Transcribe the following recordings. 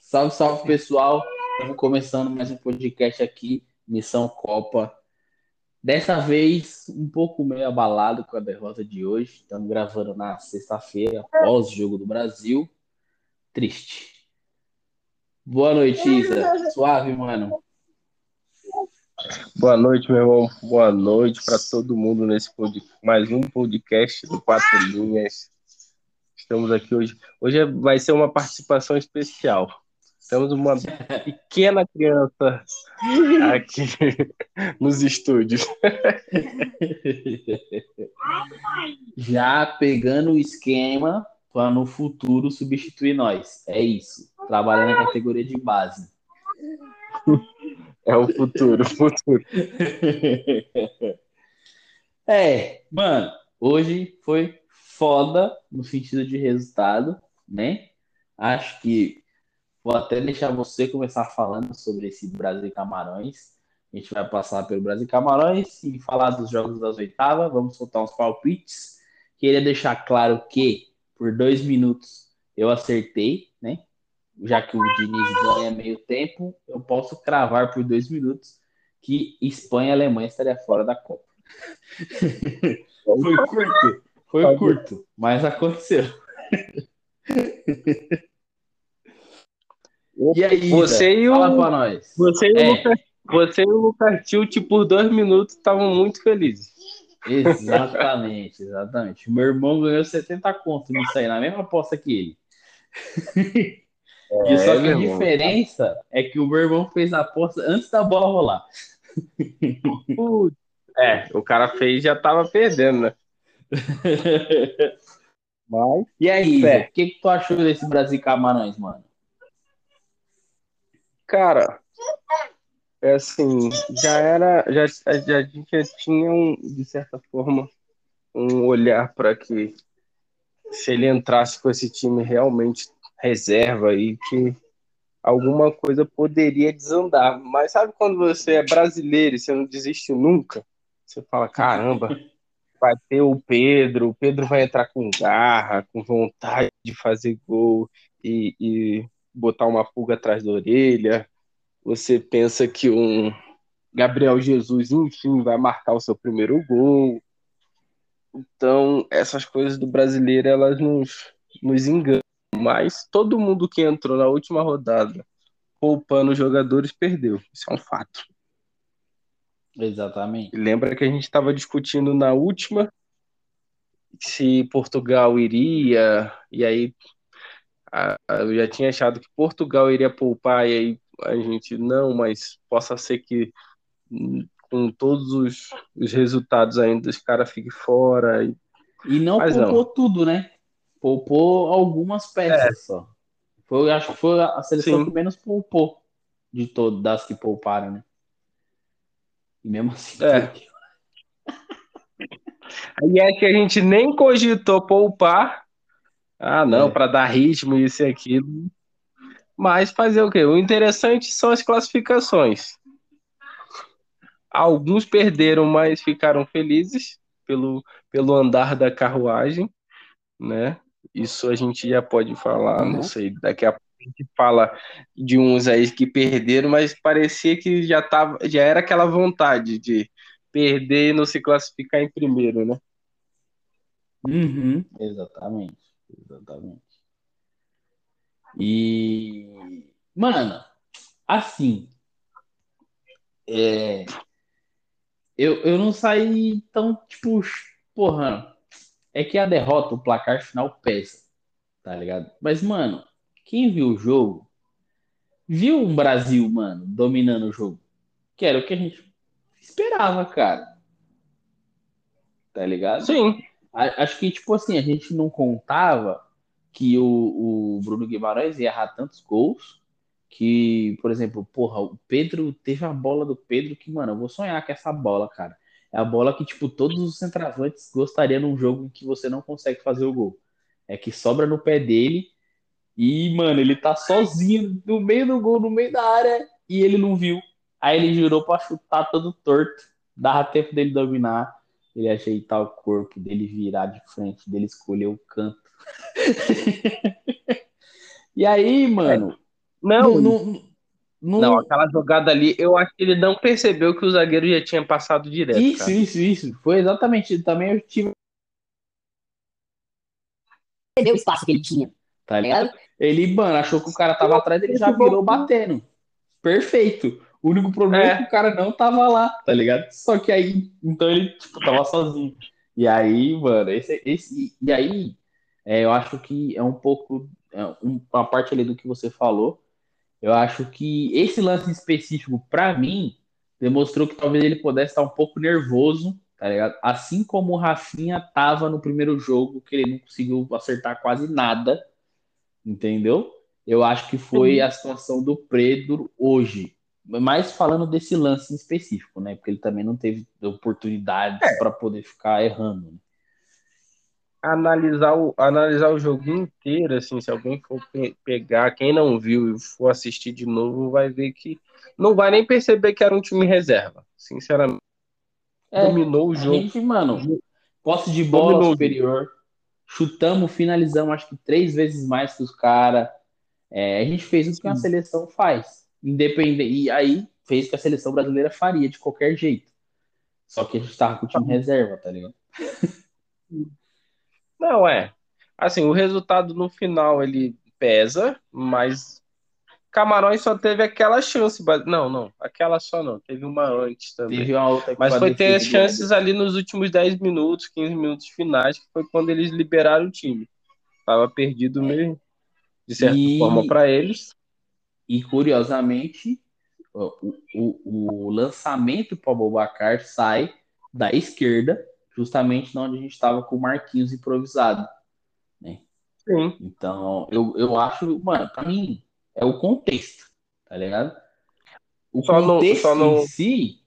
Salve, salve pessoal. Estamos começando mais um podcast aqui, Missão Copa. Dessa vez, um pouco meio abalado com a derrota de hoje. Estamos gravando na sexta-feira, após o Jogo do Brasil. Triste. Boa noite, Isa. Suave, mano. Boa noite, meu irmão. Boa noite para todo mundo nesse pod... mais um podcast do Quatro Linhas. Estamos aqui hoje. Hoje vai ser uma participação especial. Temos uma pequena criança aqui nos estúdios. Já pegando o esquema para no futuro substituir nós. É isso. Trabalhando na categoria de base. É o futuro, futuro. É, mano, hoje foi foda no sentido de resultado, né? Acho que vou até deixar você começar falando sobre esse Brasil e Camarões. A gente vai passar pelo Brasil e Camarões e falar dos jogos das oitavas. Vamos soltar uns palpites. Queria deixar claro que por dois minutos eu acertei? Já que o Diniz ganha meio tempo, eu posso cravar por dois minutos que Espanha e Alemanha estaria fora da Copa. Foi curto, foi curto, mas aconteceu. E aí, você e o, fala pra nós. Você e, é. o Lucas, você e o Lucas Tilt por dois minutos estavam muito felizes. Exatamente, exatamente. Meu irmão ganhou 70 conto nisso aí, na mesma aposta que ele. É, e só que a diferença é que o meu irmão fez a aposta antes da bola rolar. É, o cara fez já tava perdendo, né? Mas, e aí, o que, que tu achou desse Brasil Camarões, mano? Cara, é assim, já era, já, já, a gente já tinha, um, de certa forma, um olhar para que se ele entrasse com esse time realmente reserva e que alguma coisa poderia desandar. Mas sabe quando você é brasileiro e você não desiste nunca? Você fala, caramba, vai ter o Pedro, o Pedro vai entrar com garra, com vontade de fazer gol e, e botar uma pulga atrás da orelha. Você pensa que um Gabriel Jesus, enfim, vai marcar o seu primeiro gol. Então, essas coisas do brasileiro, elas nos, nos enganam. Mas todo mundo que entrou na última rodada poupando os jogadores perdeu. Isso é um fato. Exatamente. Lembra que a gente estava discutindo na última se Portugal iria, e aí eu já tinha achado que Portugal iria poupar, e aí a gente, não, mas possa ser que hum, com todos os, os resultados ainda os caras fiquem fora. E, e não mas poupou não. tudo, né? Poupou algumas peças é. só. Foi, acho que foi a seleção Sim. que menos poupou de todas das que pouparam, né? E mesmo assim. É. Aí é que a gente nem cogitou poupar ah, não, é. para dar ritmo, isso e aquilo. Mas fazer o quê? O interessante são as classificações. Alguns perderam, mas ficaram felizes pelo, pelo andar da carruagem, né? Isso a gente já pode falar, uhum. não sei, daqui a pouco a gente fala de uns aí que perderam, mas parecia que já tava, já era aquela vontade de perder e não se classificar em primeiro, né? Uhum, exatamente. Exatamente. E, mano, assim, é, eu, eu não saí tão, tipo, porra, é que a derrota, o placar final pesa, tá ligado? Mas, mano, quem viu o jogo, viu um Brasil, mano, dominando o jogo, que era o que a gente esperava, cara. Tá ligado? Sim. Acho que, tipo assim, a gente não contava que o, o Bruno Guimarães ia errar tantos gols que, por exemplo, porra, o Pedro teve a bola do Pedro que, mano, eu vou sonhar com essa bola, cara. É a bola que, tipo, todos os centravantes gostariam num jogo em que você não consegue fazer o gol. É que sobra no pé dele e, mano, ele tá sozinho no meio do gol, no meio da área e ele não viu. Aí ele jurou pra chutar todo torto. Dava tempo dele dominar ele ajeitar o corpo, dele virar de frente, dele escolher o canto. e aí, mano. É. Não, não, não, não, aquela jogada ali, eu acho que ele não percebeu que o zagueiro já tinha passado direto. Isso, cara. isso, isso. Foi exatamente. Também eu tive. Percebeu o espaço que ele tinha. Tá ligado? Ele, mano, achou que o cara tava atrás, ele já virou batendo. Perfeito. O único problema é. é que o cara não tava lá, tá ligado? Só que aí, então ele, tipo, tava sozinho. E aí, mano, esse, esse e aí, é, eu acho que é um pouco, é uma parte ali do que você falou. Eu acho que esse lance específico, para mim, demonstrou que talvez ele pudesse estar um pouco nervoso, tá ligado? Assim como o Rafinha tava no primeiro jogo, que ele não conseguiu acertar quase nada, entendeu? Eu acho que foi a situação do Pedro hoje mais falando desse lance em específico, né? Porque ele também não teve oportunidades é. para poder ficar errando. Analisar o, analisar o jogo inteiro, assim, se alguém for pe pegar, quem não viu e for assistir de novo, vai ver que não vai nem perceber que era um time reserva, sinceramente. É, dominou o jogo. Gente, mano, posse de bola dominou superior, chutamos, finalizamos acho que três vezes mais que os caras. É, a gente fez o que uma seleção faz independente. E aí fez que a seleção brasileira faria de qualquer jeito. Só que a gente tava com o time reserva, tá ligado? Não, é. Assim, o resultado no final ele pesa, mas Camarões só teve aquela chance. Não, não, aquela só não. Teve uma antes também. Teve uma outra mas foi ter as chances ali nos últimos 10 minutos, 15 minutos finais, que foi quando eles liberaram o time. Tava perdido mesmo, de certa e... forma, para eles. E curiosamente, o, o, o lançamento para o Bobacar sai da esquerda, justamente onde a gente estava com o Marquinhos improvisado. Né? Sim. Então, eu, eu acho, mano, para mim, é o contexto, tá ligado? O só contexto no, só em si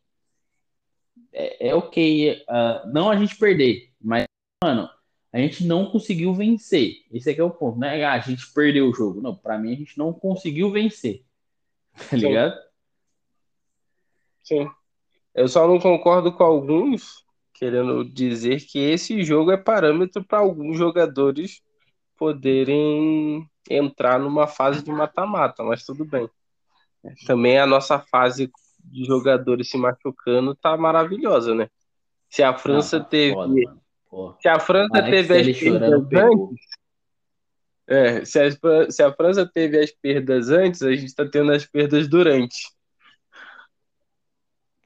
é, é ok, uh, não a gente perder, mas, mano, a gente não conseguiu vencer. Esse aqui é o ponto, né? Ah, a gente perdeu o jogo. Não, para mim a gente não conseguiu vencer. Tá ligado? Sim. Eu só não concordo com alguns querendo dizer que esse jogo é parâmetro para alguns jogadores poderem entrar numa fase de mata-mata, mas tudo bem. Também a nossa fase de jogadores se machucando tá maravilhosa, né? Se a França não, tá teve foda, se a França teve as perdas antes. É, se a, se a França teve as perdas antes, a gente está tendo as perdas durante.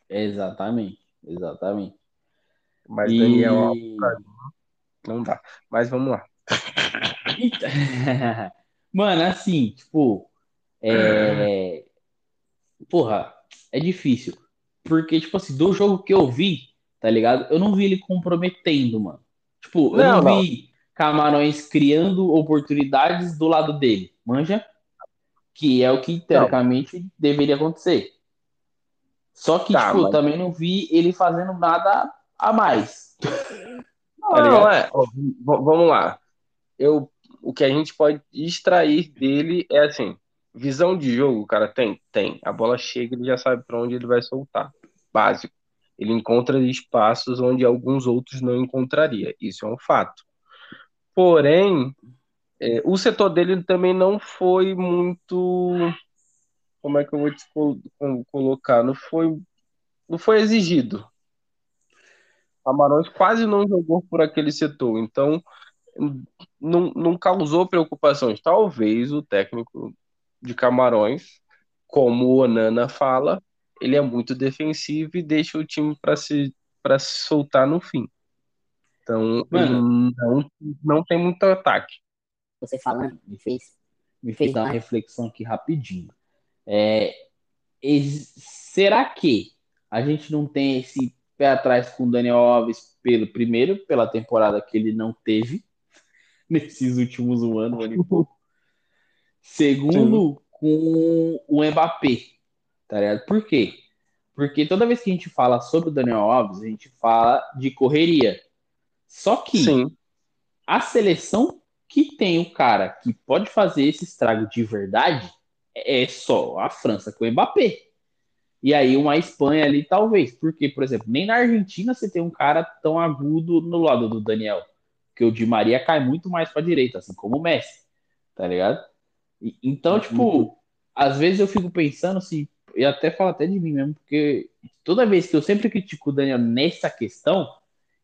Exatamente, exatamente. Mas e... Daniel, não dá. Mas vamos lá. Mano, assim, tipo, é... porra, é difícil. Porque, tipo assim, do jogo que eu vi, tá ligado? Eu não vi ele comprometendo, mano. Tipo, eu não, não vi Camarões criando oportunidades do lado dele, manja? Que é o que, teoricamente, não. deveria acontecer. Só que, tá, tipo, mas... também não vi ele fazendo nada a mais. Não, tá não é. vamos lá. Eu, o que a gente pode extrair dele é assim: visão de jogo, o cara tem? Tem. A bola chega, ele já sabe para onde ele vai soltar. Básico. Ele encontra espaços onde alguns outros não encontraria. Isso é um fato. Porém, é, o setor dele também não foi muito. Como é que eu vou te colocar? Não foi, não foi exigido. Camarões quase não jogou por aquele setor, então não, não causou preocupações. Talvez o técnico de Camarões, como o Onana fala, ele é muito defensivo e deixa o time para se para se soltar no fim. Então, Mano, não, não tem muito ataque. Você falando, me fez me fez dar uma reflexão aqui rapidinho. É, será que a gente não tem esse pé atrás com o Daniel Alves pelo primeiro pela temporada que ele não teve nesses últimos um ano, um ano e pouco. Segundo, com o Mbappé, tá ligado? Por quê? Porque toda vez que a gente fala sobre o Daniel Alves, a gente fala de correria. Só que Sim. a seleção que tem o cara que pode fazer esse estrago de verdade é só a França com o Mbappé. E aí uma Espanha ali, talvez. Porque, por exemplo, nem na Argentina você tem um cara tão agudo no lado do Daniel. Porque o Di Maria cai muito mais pra direita, assim como o Messi. Tá ligado? E, então, tipo, uhum. às vezes eu fico pensando assim, e até falo até de mim mesmo, porque toda vez que eu sempre critico o Daniel nessa questão,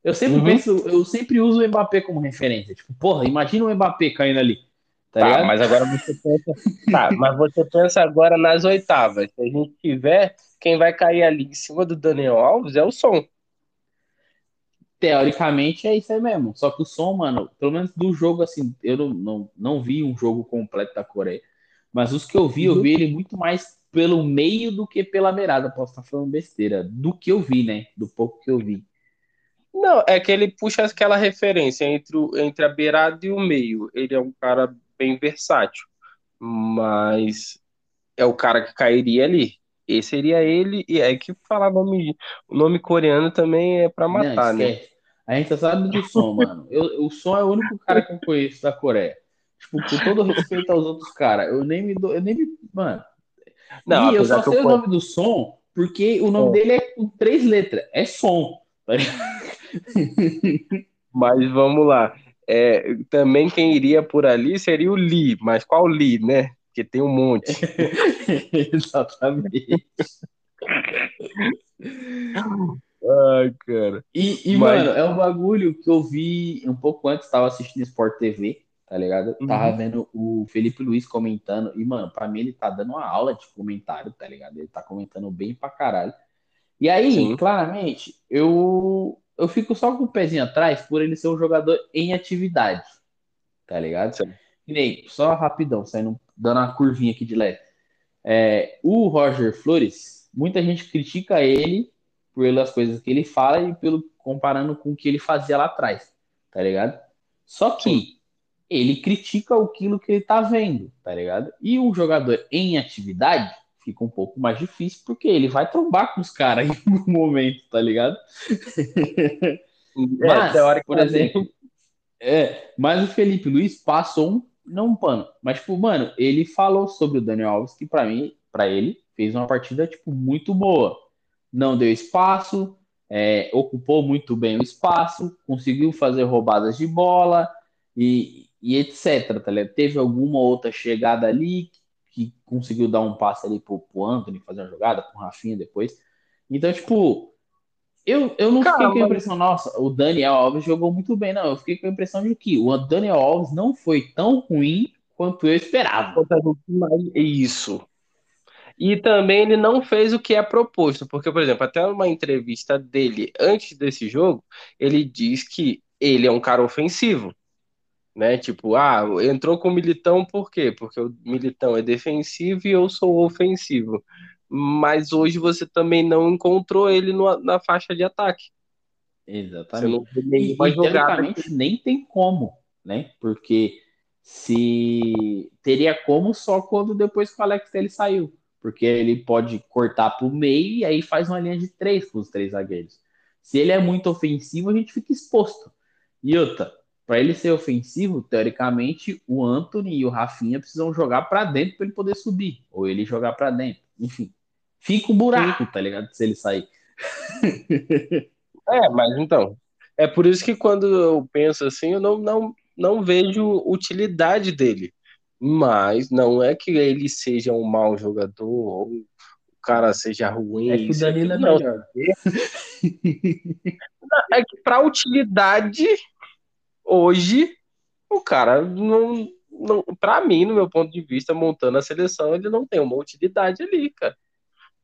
eu sempre uhum. penso, eu sempre uso o Mbappé como referência. Tipo, porra, imagina o Mbappé caindo ali. Tá, tá mas agora você pensa. tá, mas você pensa agora nas oitavas. Se a gente tiver, quem vai cair ali em cima do Daniel Alves é o som. Teoricamente é isso aí mesmo. Só que o som, mano, pelo menos do jogo, assim, eu não, não, não vi um jogo completo da Coreia. Mas os que eu vi, eu vi ele muito mais pelo meio do que pela beirada. Posso estar falando besteira. Do que eu vi, né? Do pouco que eu vi. Não, é que ele puxa aquela referência entre, o, entre a beirada e o meio. Ele é um cara bem versátil, mas é o cara que cairia ali. Esse seria ele, e é que falar nome, o nome coreano também é para matar, Não, né? A gente sabe do som, mano. Eu, o som é o único cara que eu conheço da Coreia. Tipo, com todo respeito aos outros caras, eu nem me dou, eu nem me, mano. Não, e eu só sei eu o nome do som porque o nome é. dele é com três letras, é som. Tá Mas vamos lá. É, também quem iria por ali seria o Lee, mas qual Lee, né? Porque tem um monte. Exatamente. Ai, cara. E, e mas... mano, é um bagulho que eu vi um pouco antes, tava assistindo Sport TV, tá ligado? Uhum. Tava vendo o Felipe Luiz comentando, e, mano, pra mim ele tá dando uma aula de comentário, tá ligado? Ele tá comentando bem pra caralho. E aí, Sim. claramente, eu eu fico só com o pezinho atrás por ele ser um jogador em atividade. Tá ligado? Sim. E nem, só rapidão, saindo, dando uma curvinha aqui de leve. É, o Roger Flores, muita gente critica ele pelas coisas que ele fala e pelo comparando com o que ele fazia lá atrás, tá ligado? Só que Sim. ele critica aquilo que ele tá vendo, tá ligado? E um jogador em atividade, fica um pouco mais difícil, porque ele vai trombar com os caras em algum momento, tá ligado? É, mas, por exemplo, é, mas o Felipe Luiz passou um, não um pano, mas tipo, mano, ele falou sobre o Daniel Alves que para mim, para ele, fez uma partida tipo muito boa. Não deu espaço, é, ocupou muito bem o espaço, conseguiu fazer roubadas de bola e, e etc. Tá Teve alguma outra chegada ali que conseguiu dar um passe ali pro, pro Anthony fazer uma jogada, pro Rafinha depois. Então, tipo, eu, eu não fiquei com a impressão, nossa, o Daniel Alves jogou muito bem, não. Eu fiquei com a impressão de que o Daniel Alves não foi tão ruim quanto eu esperava. Isso. E também ele não fez o que é proposto, porque, por exemplo, até uma entrevista dele antes desse jogo, ele diz que ele é um cara ofensivo né? Tipo, ah, entrou com o Militão por quê? Porque o Militão é defensivo e eu sou ofensivo. Mas hoje você também não encontrou ele no, na faixa de ataque. Exatamente. e, e teoricamente nem tem como, né? Porque se teria como só quando depois que o Alex ele saiu. Porque ele pode cortar para o meio e aí faz uma linha de três com os três zagueiros. Se ele é muito ofensivo, a gente fica exposto. E outra, para ele ser ofensivo, teoricamente, o Anthony e o Rafinha precisam jogar para dentro para ele poder subir, ou ele jogar para dentro. Enfim, fica um buraco, tá ligado? Se ele sair. é, mas então, é por isso que quando eu penso assim, eu não, não, não vejo utilidade dele. Mas não é que ele seja um mau jogador ou o cara seja ruim. É que o Danilo é melhor. É que para utilidade hoje o cara não, não para mim, no meu ponto de vista, montando a seleção, ele não tem uma utilidade ali, cara.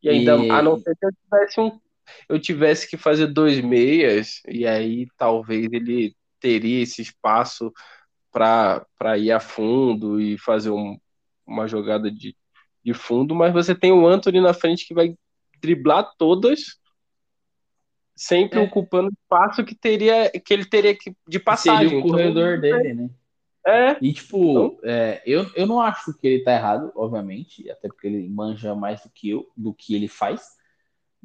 E ainda, e... a não ser que eu tivesse um eu tivesse que fazer dois meias, e aí talvez ele teria esse espaço para ir a fundo e fazer um, uma jogada de, de fundo, mas você tem o Anthony na frente que vai driblar todas sempre é. ocupando espaço que teria que ele teria que de passagem. Seria o corredor então, dele, né? É. E tipo, então... é, eu, eu não acho que ele tá errado, obviamente, até porque ele manja mais do que eu, do que ele faz.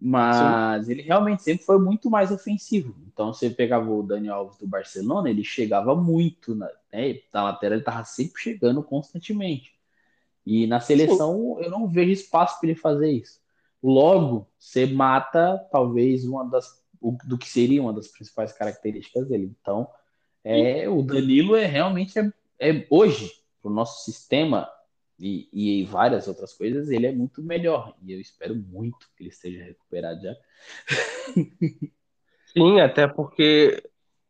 Mas Sim. ele realmente sempre foi muito mais ofensivo. Então, você pegava o Daniel Alves do Barcelona, ele chegava muito na, né, na lateral, ele tava sempre chegando constantemente. E na seleção Sim. eu não vejo espaço para ele fazer isso. Logo, você mata talvez uma das do que seria uma das principais características dele. Então, é, o Danilo é realmente é, é hoje para o nosso sistema e, e várias outras coisas, ele é muito melhor. E eu espero muito que ele esteja recuperado já. Sim, até porque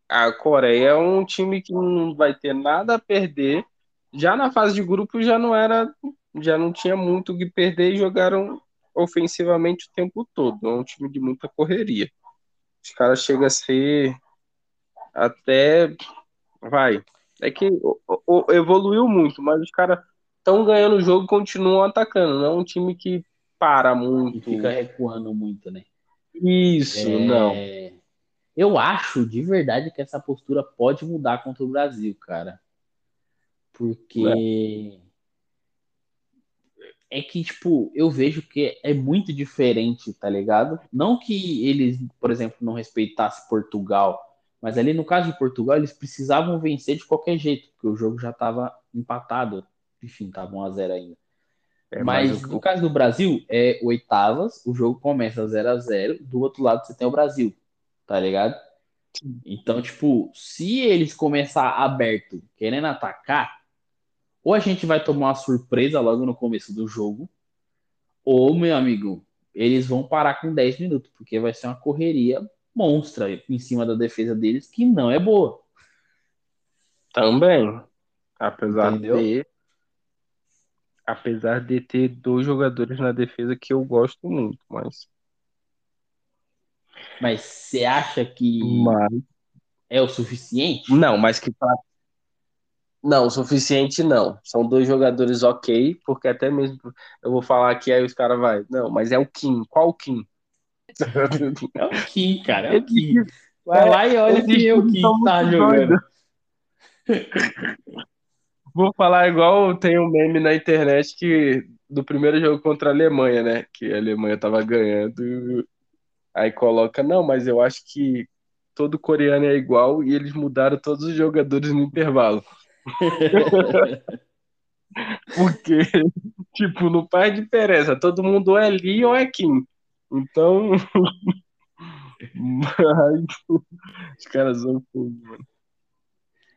a Coreia é um time que não vai ter nada a perder. Já na fase de grupo já não era, já não tinha muito o que perder e jogaram ofensivamente o tempo todo. É um time de muita correria. Os caras chegam a ser até. Vai. É que evoluiu muito, mas os caras estão ganhando o jogo e continuam atacando. Não é um time que para muito. E fica recuando muito, né? Isso, é... não. Eu acho de verdade que essa postura pode mudar contra o Brasil, cara. Porque. É é que, tipo, eu vejo que é muito diferente, tá ligado? Não que eles, por exemplo, não respeitassem Portugal, mas ali no caso de Portugal, eles precisavam vencer de qualquer jeito, porque o jogo já estava empatado. Enfim, tava 1 a 0 ainda. É, mas, mas no caso do Brasil, é oitavas, o jogo começa 0 a 0 do outro lado você tem o Brasil, tá ligado? Então, tipo, se eles começar aberto, querendo atacar, ou a gente vai tomar uma surpresa logo no começo do jogo, ou, meu amigo, eles vão parar com 10 minutos, porque vai ser uma correria monstra em cima da defesa deles, que não é boa. Também. Apesar Entendeu? de apesar de ter dois jogadores na defesa que eu gosto muito, mas mas você acha que mas... é o suficiente? Não, mas que não, o suficiente não. São dois jogadores ok, porque até mesmo eu vou falar aqui, aí os caras vai. Não, mas é o Kim. Qual o Kim? É o Kim, cara. É o Kim. Vai lá e olha quem é o Kim que tá jogando. Vou falar igual tem um meme na internet que do primeiro jogo contra a Alemanha, né? Que a Alemanha tava ganhando. Aí coloca, não, mas eu acho que todo coreano é igual e eles mudaram todos os jogadores no intervalo. Porque, tipo, no pai de Pereza, todo mundo é Lee ou é Kim. Então. Mas, os caras são fogo, mano.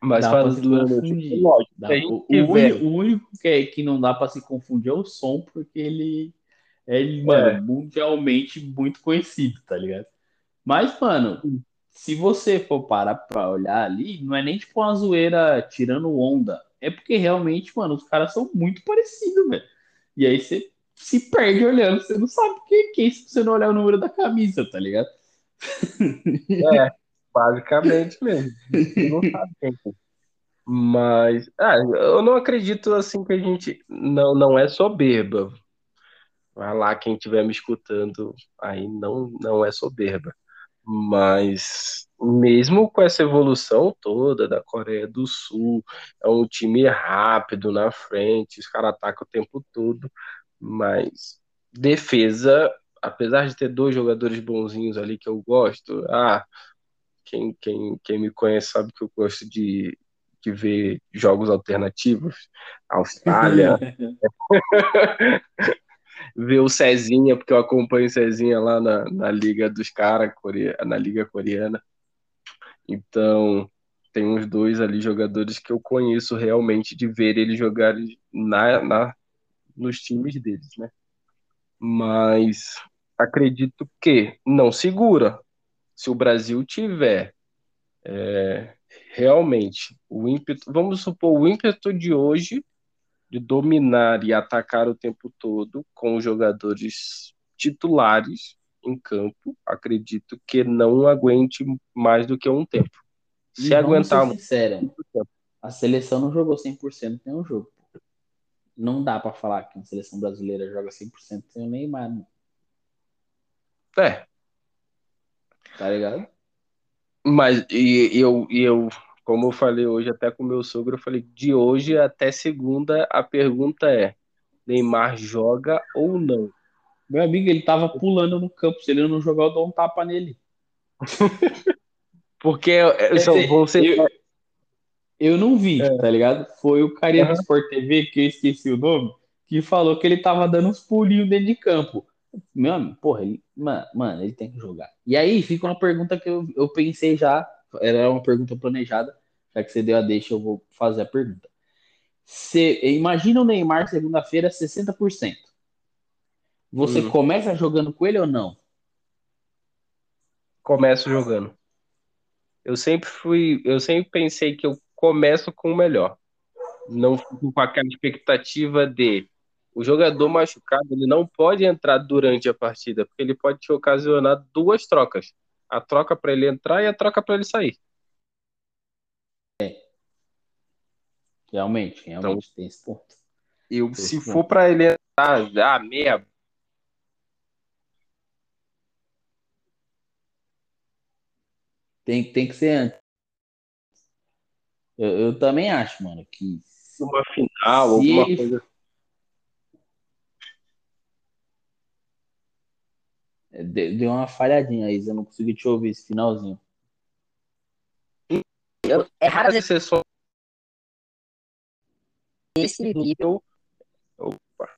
Mas falando assim, lógico, dá, o, o, único que, é, que não dá para se confundir é o som, porque ele é, é. mundialmente muito conhecido, tá ligado? Mas, mano, se você for parar pra olhar ali, não é nem tipo uma zoeira tirando onda. É porque realmente, mano, os caras são muito parecidos, velho. E aí você se perde olhando, você não sabe quem é se você não olhar o número da camisa, tá ligado? É, basicamente mesmo. Você não sabe quem é. Mas, ah, eu não acredito assim que a gente não, não é soberba. Vai lá, quem estiver me escutando aí não, não é soberba. Mas mesmo com essa evolução toda da Coreia do Sul, é um time rápido na frente, os caras atacam o tempo todo, mas defesa, apesar de ter dois jogadores bonzinhos ali que eu gosto, ah, quem, quem, quem me conhece sabe que eu gosto de, de ver jogos alternativos, Austrália, ver o Cezinha, porque eu acompanho o Cezinha lá na, na Liga dos caras, na Liga Coreana. Então, tem uns dois ali jogadores que eu conheço realmente de ver eles jogarem na, na, nos times deles, né? Mas acredito que não segura. Se o Brasil tiver é, realmente o ímpeto, vamos supor, o ímpeto de hoje de dominar e atacar o tempo todo com os jogadores titulares em campo, acredito que não aguente mais do que um tempo. Se e aguentar. Sincera, a seleção não jogou 100% nenhum jogo. Não dá para falar que a seleção brasileira joga 100% sem o Neymar. Né? É. Tá ligado? Mas e, eu, e eu como eu falei hoje até com meu sogro, eu falei, de hoje até segunda, a pergunta é: Neymar joga ou não? Meu amigo, ele tava pulando no campo, se ele não jogar, eu dou um tapa nele. Porque vão ser. Eu, eu não vi, é. tá ligado? Foi o carinha uhum. do Sport TV, que eu esqueci o nome, que falou que ele tava dando uns pulinhos dentro de campo. Meu amigo, porra, ele, mano, mano, ele tem que jogar. E aí fica uma pergunta que eu, eu pensei já, era uma pergunta planejada, já que você deu a deixa, eu vou fazer a pergunta. Você, imagina o Neymar segunda-feira 60%. Você hum. começa jogando com ele ou não? Começo jogando. Eu sempre fui, eu sempre pensei que eu começo com o melhor. Não fico com aquela expectativa de o jogador machucado, ele não pode entrar durante a partida, porque ele pode te ocasionar duas trocas. A troca para ele entrar e a troca para ele sair. É. Realmente, realmente então, tem esse ponto. Eu, se for para ele entrar, ah, meia Tem, tem que ser antes. Eu, eu também acho, mano, que. Uma final, alguma ele... coisa. Deu uma falhadinha aí, eu não consegui te ouvir esse finalzinho. é raro ser só esse nível. Opa.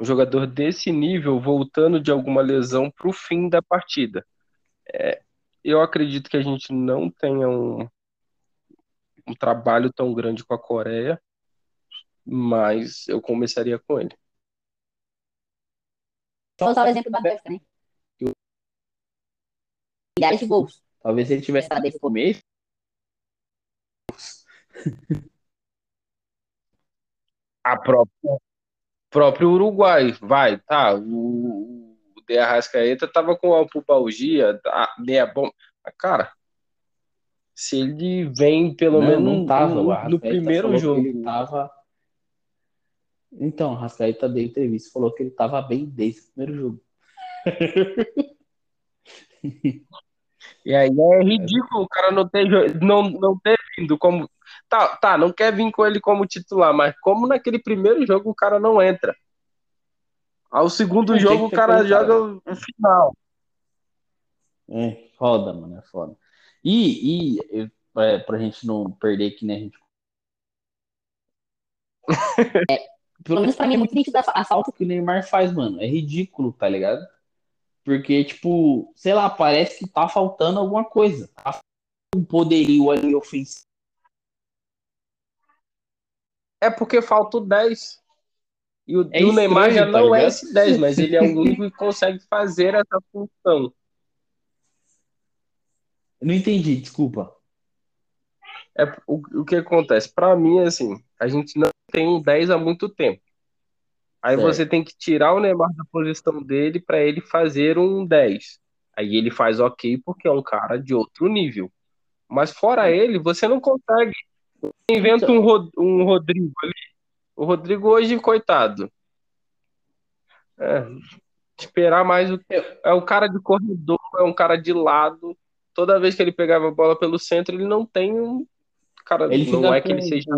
Um jogador desse nível voltando de alguma lesão para o fim da partida. É, eu acredito que a gente não tenha um, um trabalho tão grande com a Coreia, mas eu começaria com ele. Vou usar o exemplo da Bélgica também. Milhares de gols. Talvez ele tivesse desde o começo. A própria, próprio Uruguai, vai, tá. O, De Arrascaeta tava com alpubalgia, meia bom. Cara, se ele vem pelo não, menos não tava, no, no primeiro jogo. Ele tava... Então, o Arrascaeta deu entrevista falou que ele tava bem desde o primeiro jogo. e aí é ridículo o cara não ter, não, não ter vindo como. Tá, tá, não quer vir com ele como titular, mas como naquele primeiro jogo o cara não entra. Ao segundo jogo o cara joga o final. É, foda, mano, é foda. E, e é, pra gente não perder que nem a gente. É, pelo menos pra mim é muito nítido a falta que o Neymar faz, mano. É ridículo, tá ligado? Porque, tipo, sei lá, parece que tá faltando alguma coisa. Tá um poderio ali ofensivo. É porque falta o 10. E o, é o Neymar já tá não tá é esse 10, mas ele é o único que consegue fazer essa função. Eu não entendi, desculpa. É, o, o que acontece? Para mim, assim, a gente não tem um 10 há muito tempo. Aí certo. você tem que tirar o Neymar da posição dele para ele fazer um 10. Aí ele faz ok porque é um cara de outro nível. Mas fora ele, você não consegue. Inventa um, um Rodrigo ali o Rodrigo hoje, coitado. É, esperar mais o é o cara de corredor, é um cara de lado. Toda vez que ele pegava a bola pelo centro, ele não tem um cara, ele não é que ele seja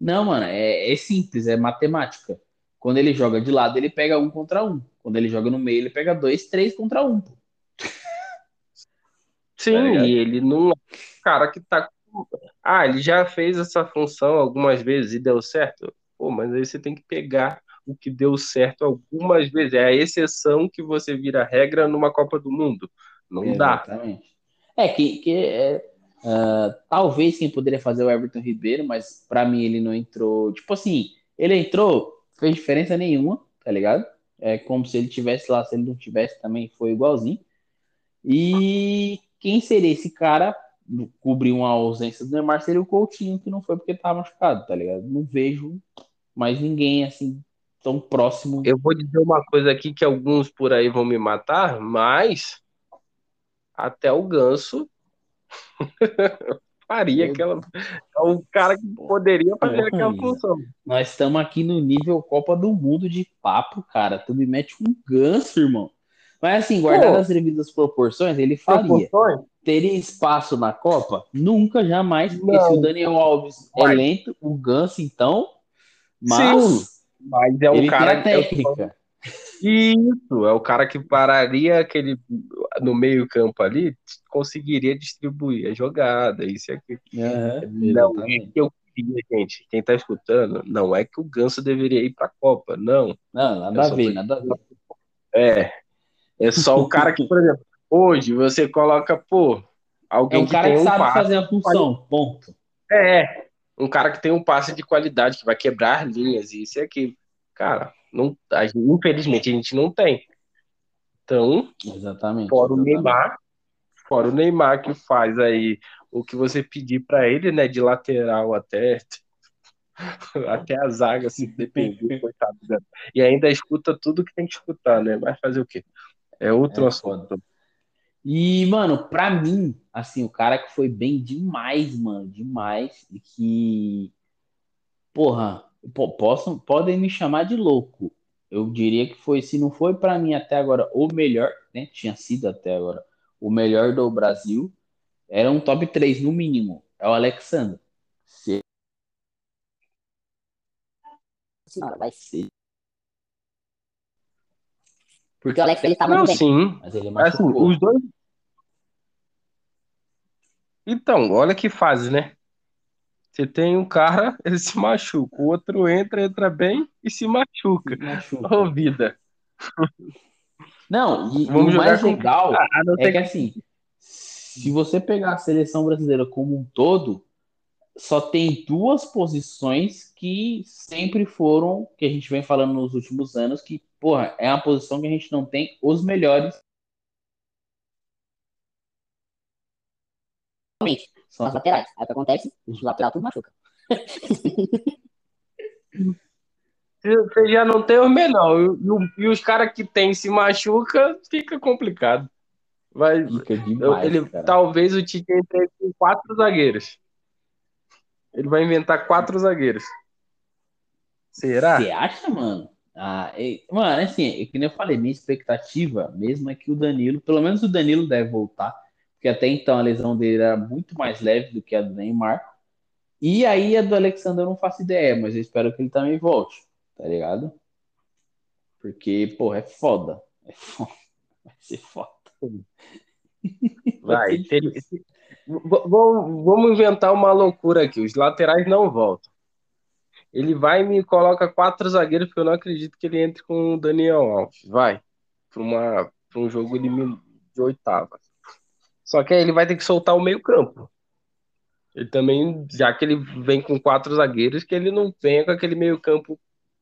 Não, mano, é, é simples, é matemática. Quando ele joga de lado, ele pega um contra um. Quando ele joga no meio, ele pega dois, três contra um. Sim, tá e ele não é cara que tá ah, ele já fez essa função algumas vezes e deu certo. Pô, mas aí você tem que pegar o que deu certo algumas vezes. É a exceção que você vira regra numa Copa do Mundo. Não Exatamente. dá. É que, que é, uh, talvez quem poderia fazer é o Everton Ribeiro, mas para mim ele não entrou. Tipo assim, ele entrou, fez diferença nenhuma, tá ligado? É como se ele tivesse lá, se ele não tivesse também foi igualzinho. E quem seria esse cara cobrir uma ausência do Neymar seria o Coutinho, que não foi porque tava machucado, tá ligado? Não vejo mais ninguém assim tão próximo. Eu vou dizer uma coisa aqui que alguns por aí vão me matar, mas até o Ganso faria aquela. É o cara que poderia fazer é, aquela função. Nós estamos aqui no nível Copa do Mundo de papo, cara. Tu me mete um ganso, irmão. Mas assim, guardado as devidas proporções, ele faria. Proporções? Teria espaço na Copa? Nunca, jamais. Porque Não. se o Daniel Alves é lento, o Ganso, então. Mas, Sim, mas é um cara. técnica. Isso, é o cara que pararia aquele no meio-campo ali, conseguiria distribuir a jogada, isso e aquilo. Uhum, não é que eu queria, gente. Quem tá escutando, não é que o Ganso deveria ir pra Copa, não. Não, nada a ver, nada a ver É. É só o cara que, por exemplo, hoje você coloca, pô, É alguém um que cara tem que um sabe passe. fazer a função, ponto. É, um cara que tem um passe de qualidade, que vai quebrar linhas, isso e aquilo. Cara, não, a gente- infelizmente a gente não tem. Então, Exatamente. fora o exatamente. Neymar, fora o Neymar que faz aí o que você pedir pra ele, né, de lateral até até a zaga, se depender, coitado. né? E ainda escuta tudo que tem que escutar, né? Mas fazer o quê? É outro É assunto. E, mano, pra mim, assim, o cara que foi bem demais, mano, demais, e que, porra, po- possam, podem me chamar de louco. Eu diria que foi, se não foi pra mim até agora o melhor, né? Tinha sido até agora o melhor do Brasil, era um top 3 no mínimo. É o Alexandre. Se Senhora, vai ser. se- Porque o Alex ele tava Não, muito bem. sim. mas ele Assim, machucou. os dois. Então, olha que fase, né? Você tem um cara, ele se machuca. O outro entra, entra bem e se machuca. Machuca. Ô, vida. Não, e, Vamos o mais com- legal Ah, é que que. assim, se você pegar a seleção brasileira como um todo, só tem duas posições que sempre foram, que a gente vem falando nos últimos anos, que, porra, é uma posição que a gente não tem os melhores. São as laterais. Aí o que acontece? Os laterais tudo machuca. Você já não tem o melhor. E, e os caras que tem se machuca, fica complicado. Vai, fica eu- demais, ele, cara. talvez o Tite entre com quatro zagueiros. Ele vai inventar quatro zagueiros. Será? Você acha, mano? Ah, é- mano, assim, é que nem eu falei, minha expectativa mesmo é que o Danilo, pelo menos o Danilo deve voltar, porque até então a lesão dele era muito mais leve do que a do Neymar. E aí a do Alexandre eu não faço ideia, mas eu espero que ele também volte, tá ligado? Porque, porra, é foda. É foda. Vai ser foda. Vai. ser se Vamos inventar uma loucura aqui. Os laterais não voltam. Ele vai e me coloca quatro zagueiros, porque eu não acredito que ele entre com o Daniel Alves. Vai. Para um jogo elimin- de oitava. Só que aí ele vai ter que soltar o meio-campo. Ele também, já que ele vem com quatro zagueiros, que ele não venha com aquele meio-campo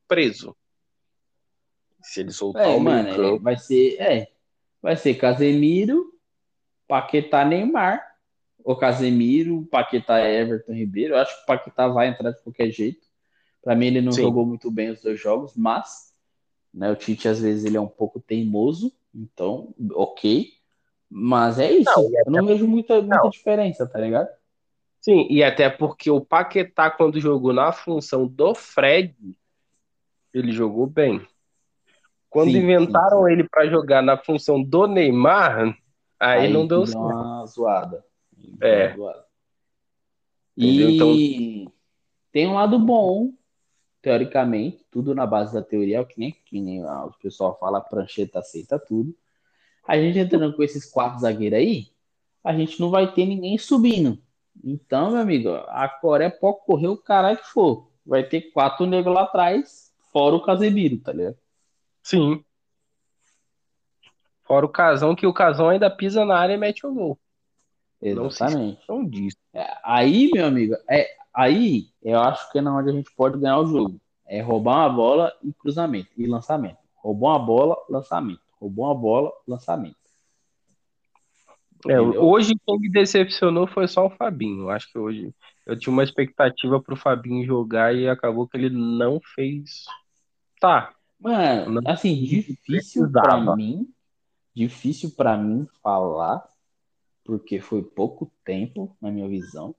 preso. Se ele soltar É, o meio-campo. vai ser, é, vai ser Casemiro, Paquetá, Neymar, ou Casemiro, Paquetá, Everton, Ribeiro. Eu acho que o Paquetá vai entrar de qualquer jeito. Pra mim ele não Sim. jogou muito bem os dois jogos, mas, né, o Tite às vezes ele é um pouco teimoso, então, ok. Mas é isso. Não, e Eu não vejo muita, muita Não. diferença, tá ligado? Sim, e até porque o Paquetá, quando jogou na função do Fred, ele jogou bem. Quando Sim, inventaram ele para jogar na função do Neymar, aí, não que deu certo. uma zoada. É. uma zoada. Entendeu? E tem um lado bom, teoricamente, tudo na base da teoria, é o que nem, que nem o pessoal fala, a prancheta aceita tudo. A gente entrando com esses quatro zagueiros aí, a gente não vai ter ninguém subindo. Então, meu amigo, a Coreia pode correr o caralho que for. Vai ter quatro negros lá atrás, fora o Casemiro, tá ligado? Sim. Fora o Casão, que o Casão ainda pisa na área e mete o gol. Não Exatamente. esqueçam disso. É, Aí, meu amigo, é, aí eu acho que é na onde a gente pode ganhar o jogo. É roubar uma bola e cruzamento e lançamento. Roubou uma bola, lançamento. Roubou uma bola, lançamento. É, hoje quem me decepcionou foi só o Fabinho. Acho que hoje eu tinha uma expectativa pro Fabinho jogar e acabou que ele não fez. Tá, Mano, Não assim, difícil precisava. mim, difícil pra mim falar, porque foi pouco tempo, na minha visão,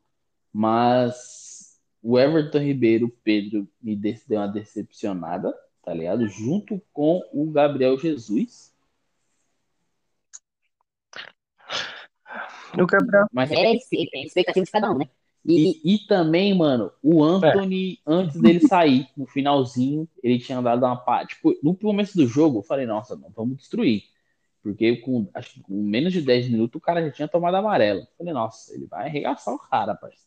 mas o Everton Ribeiro, o Pedro, me de- deu uma decepcionada, tá ligado? Junto com o Gabriel Jesus. O Gabriel. Mas É a expectativa de cada um, né? E, E, e também, mano, o Anthony, antes dele sair, no finalzinho, ele tinha dado uma parte. Tipo, no começo do jogo, eu falei, nossa, mano, vamos destruir. Porque com, acho que com menos de 10 minutos o cara já tinha tomado amarelo. Eu falei, nossa, ele vai arregaçar o cara, parceiro.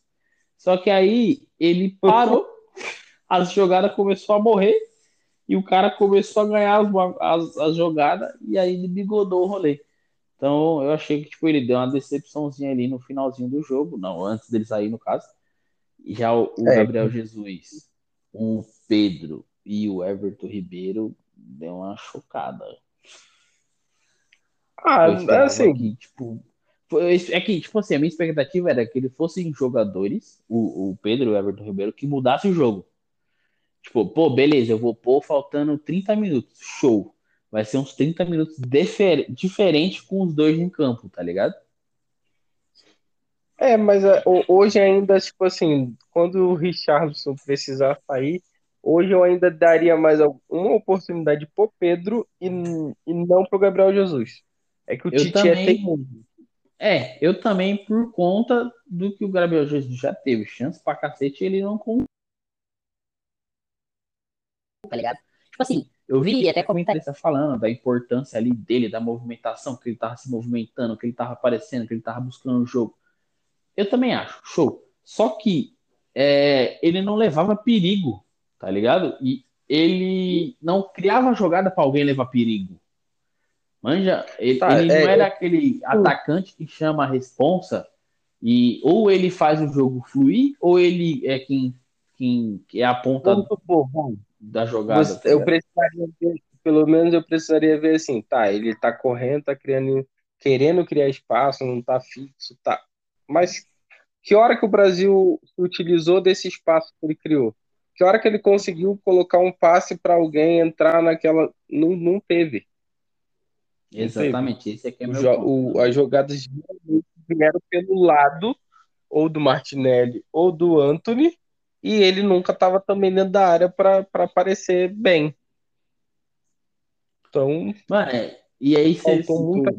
Só que aí ele parou, as jogadas começou a morrer, e o cara começou a ganhar as, as, as jogadas e aí ele bigodou o rolê. Então eu achei que tipo, ele deu uma decepçãozinha ali no finalzinho do jogo, não, antes dele sair no caso. Já o, o é. Gabriel Jesus, o Pedro e o Everton Ribeiro deu uma chocada. Ah, é assim. Que, tipo, é que, tipo assim, a minha expectativa era que ele fossem jogadores, o, o Pedro e o Everton Ribeiro, que mudasse o jogo. Tipo, pô, beleza, eu vou pôr faltando 30 minutos. Show. Vai ser uns 30 minutos difer diferente com os dois em campo, tá ligado? É, mas é, hoje ainda, tipo assim, quando o Richardson precisar sair, hoje eu ainda daria mais uma oportunidade pro Pedro e, e não pro Gabriel Jesus. É que o eu Tite é também, é teimoso. É, eu também, por conta do que o Gabriel Jesus já teve chance pra cacete, ele não tá ligado? Tipo assim, eu vi até comentarista falando da importância ali dele, da movimentação, que ele tava se movimentando, que ele tava aparecendo, que ele tava buscando o jogo. Eu também acho, show. Só que é, ele não levava perigo, tá ligado? E ele não criava jogada para alguém levar perigo. Manja, ele, tá, ele é, não era é... aquele atacante que chama a responsa e ou ele faz o jogo fluir, ou ele é quem, quem é a ponta da jogada. Você, tá eu precisaria ver, pelo menos eu precisaria ver assim, tá, ele tá correndo, tá criando, querendo criar espaço, não tá fixo, tá. Mas que hora que o Brasil utilizou desse espaço que ele criou? Que hora que ele conseguiu colocar um passe para alguém entrar naquela. Não, não teve. Exatamente, esse aqui é meu o, o, As jogadas vieram pelo lado ou do Martinelli ou do Anthony e ele nunca estava também dentro da área para aparecer bem. Então, Mano, é, e aí você citou, muita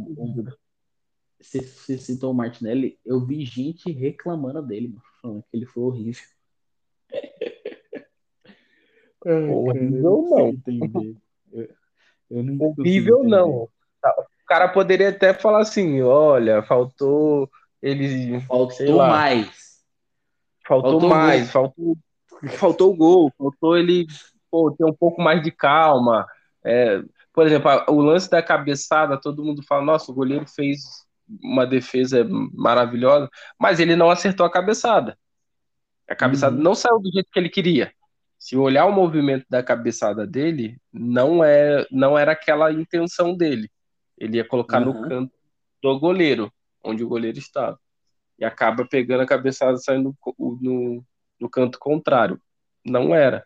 você, você citou o Martinelli, eu vi gente reclamando dele, falando que ele foi horrível. horrível não. Eu, eu não horrível não. O cara poderia até falar assim, olha, faltou ele, faltou mais Faltou, faltou mais, faltou, faltou o gol, faltou ele pô, ter um pouco mais de calma. É, por exemplo, o lance da cabeçada, todo mundo fala, nossa, o goleiro fez uma defesa maravilhosa, mas ele não acertou a cabeçada. A cabeçada uhum. não saiu do jeito que ele queria. Se olhar o movimento da cabeçada dele, não é, não era aquela intenção dele. Ele ia colocar uhum. no canto do goleiro, onde o goleiro estava e acaba pegando a cabeçada saindo no, no canto contrário. Não era.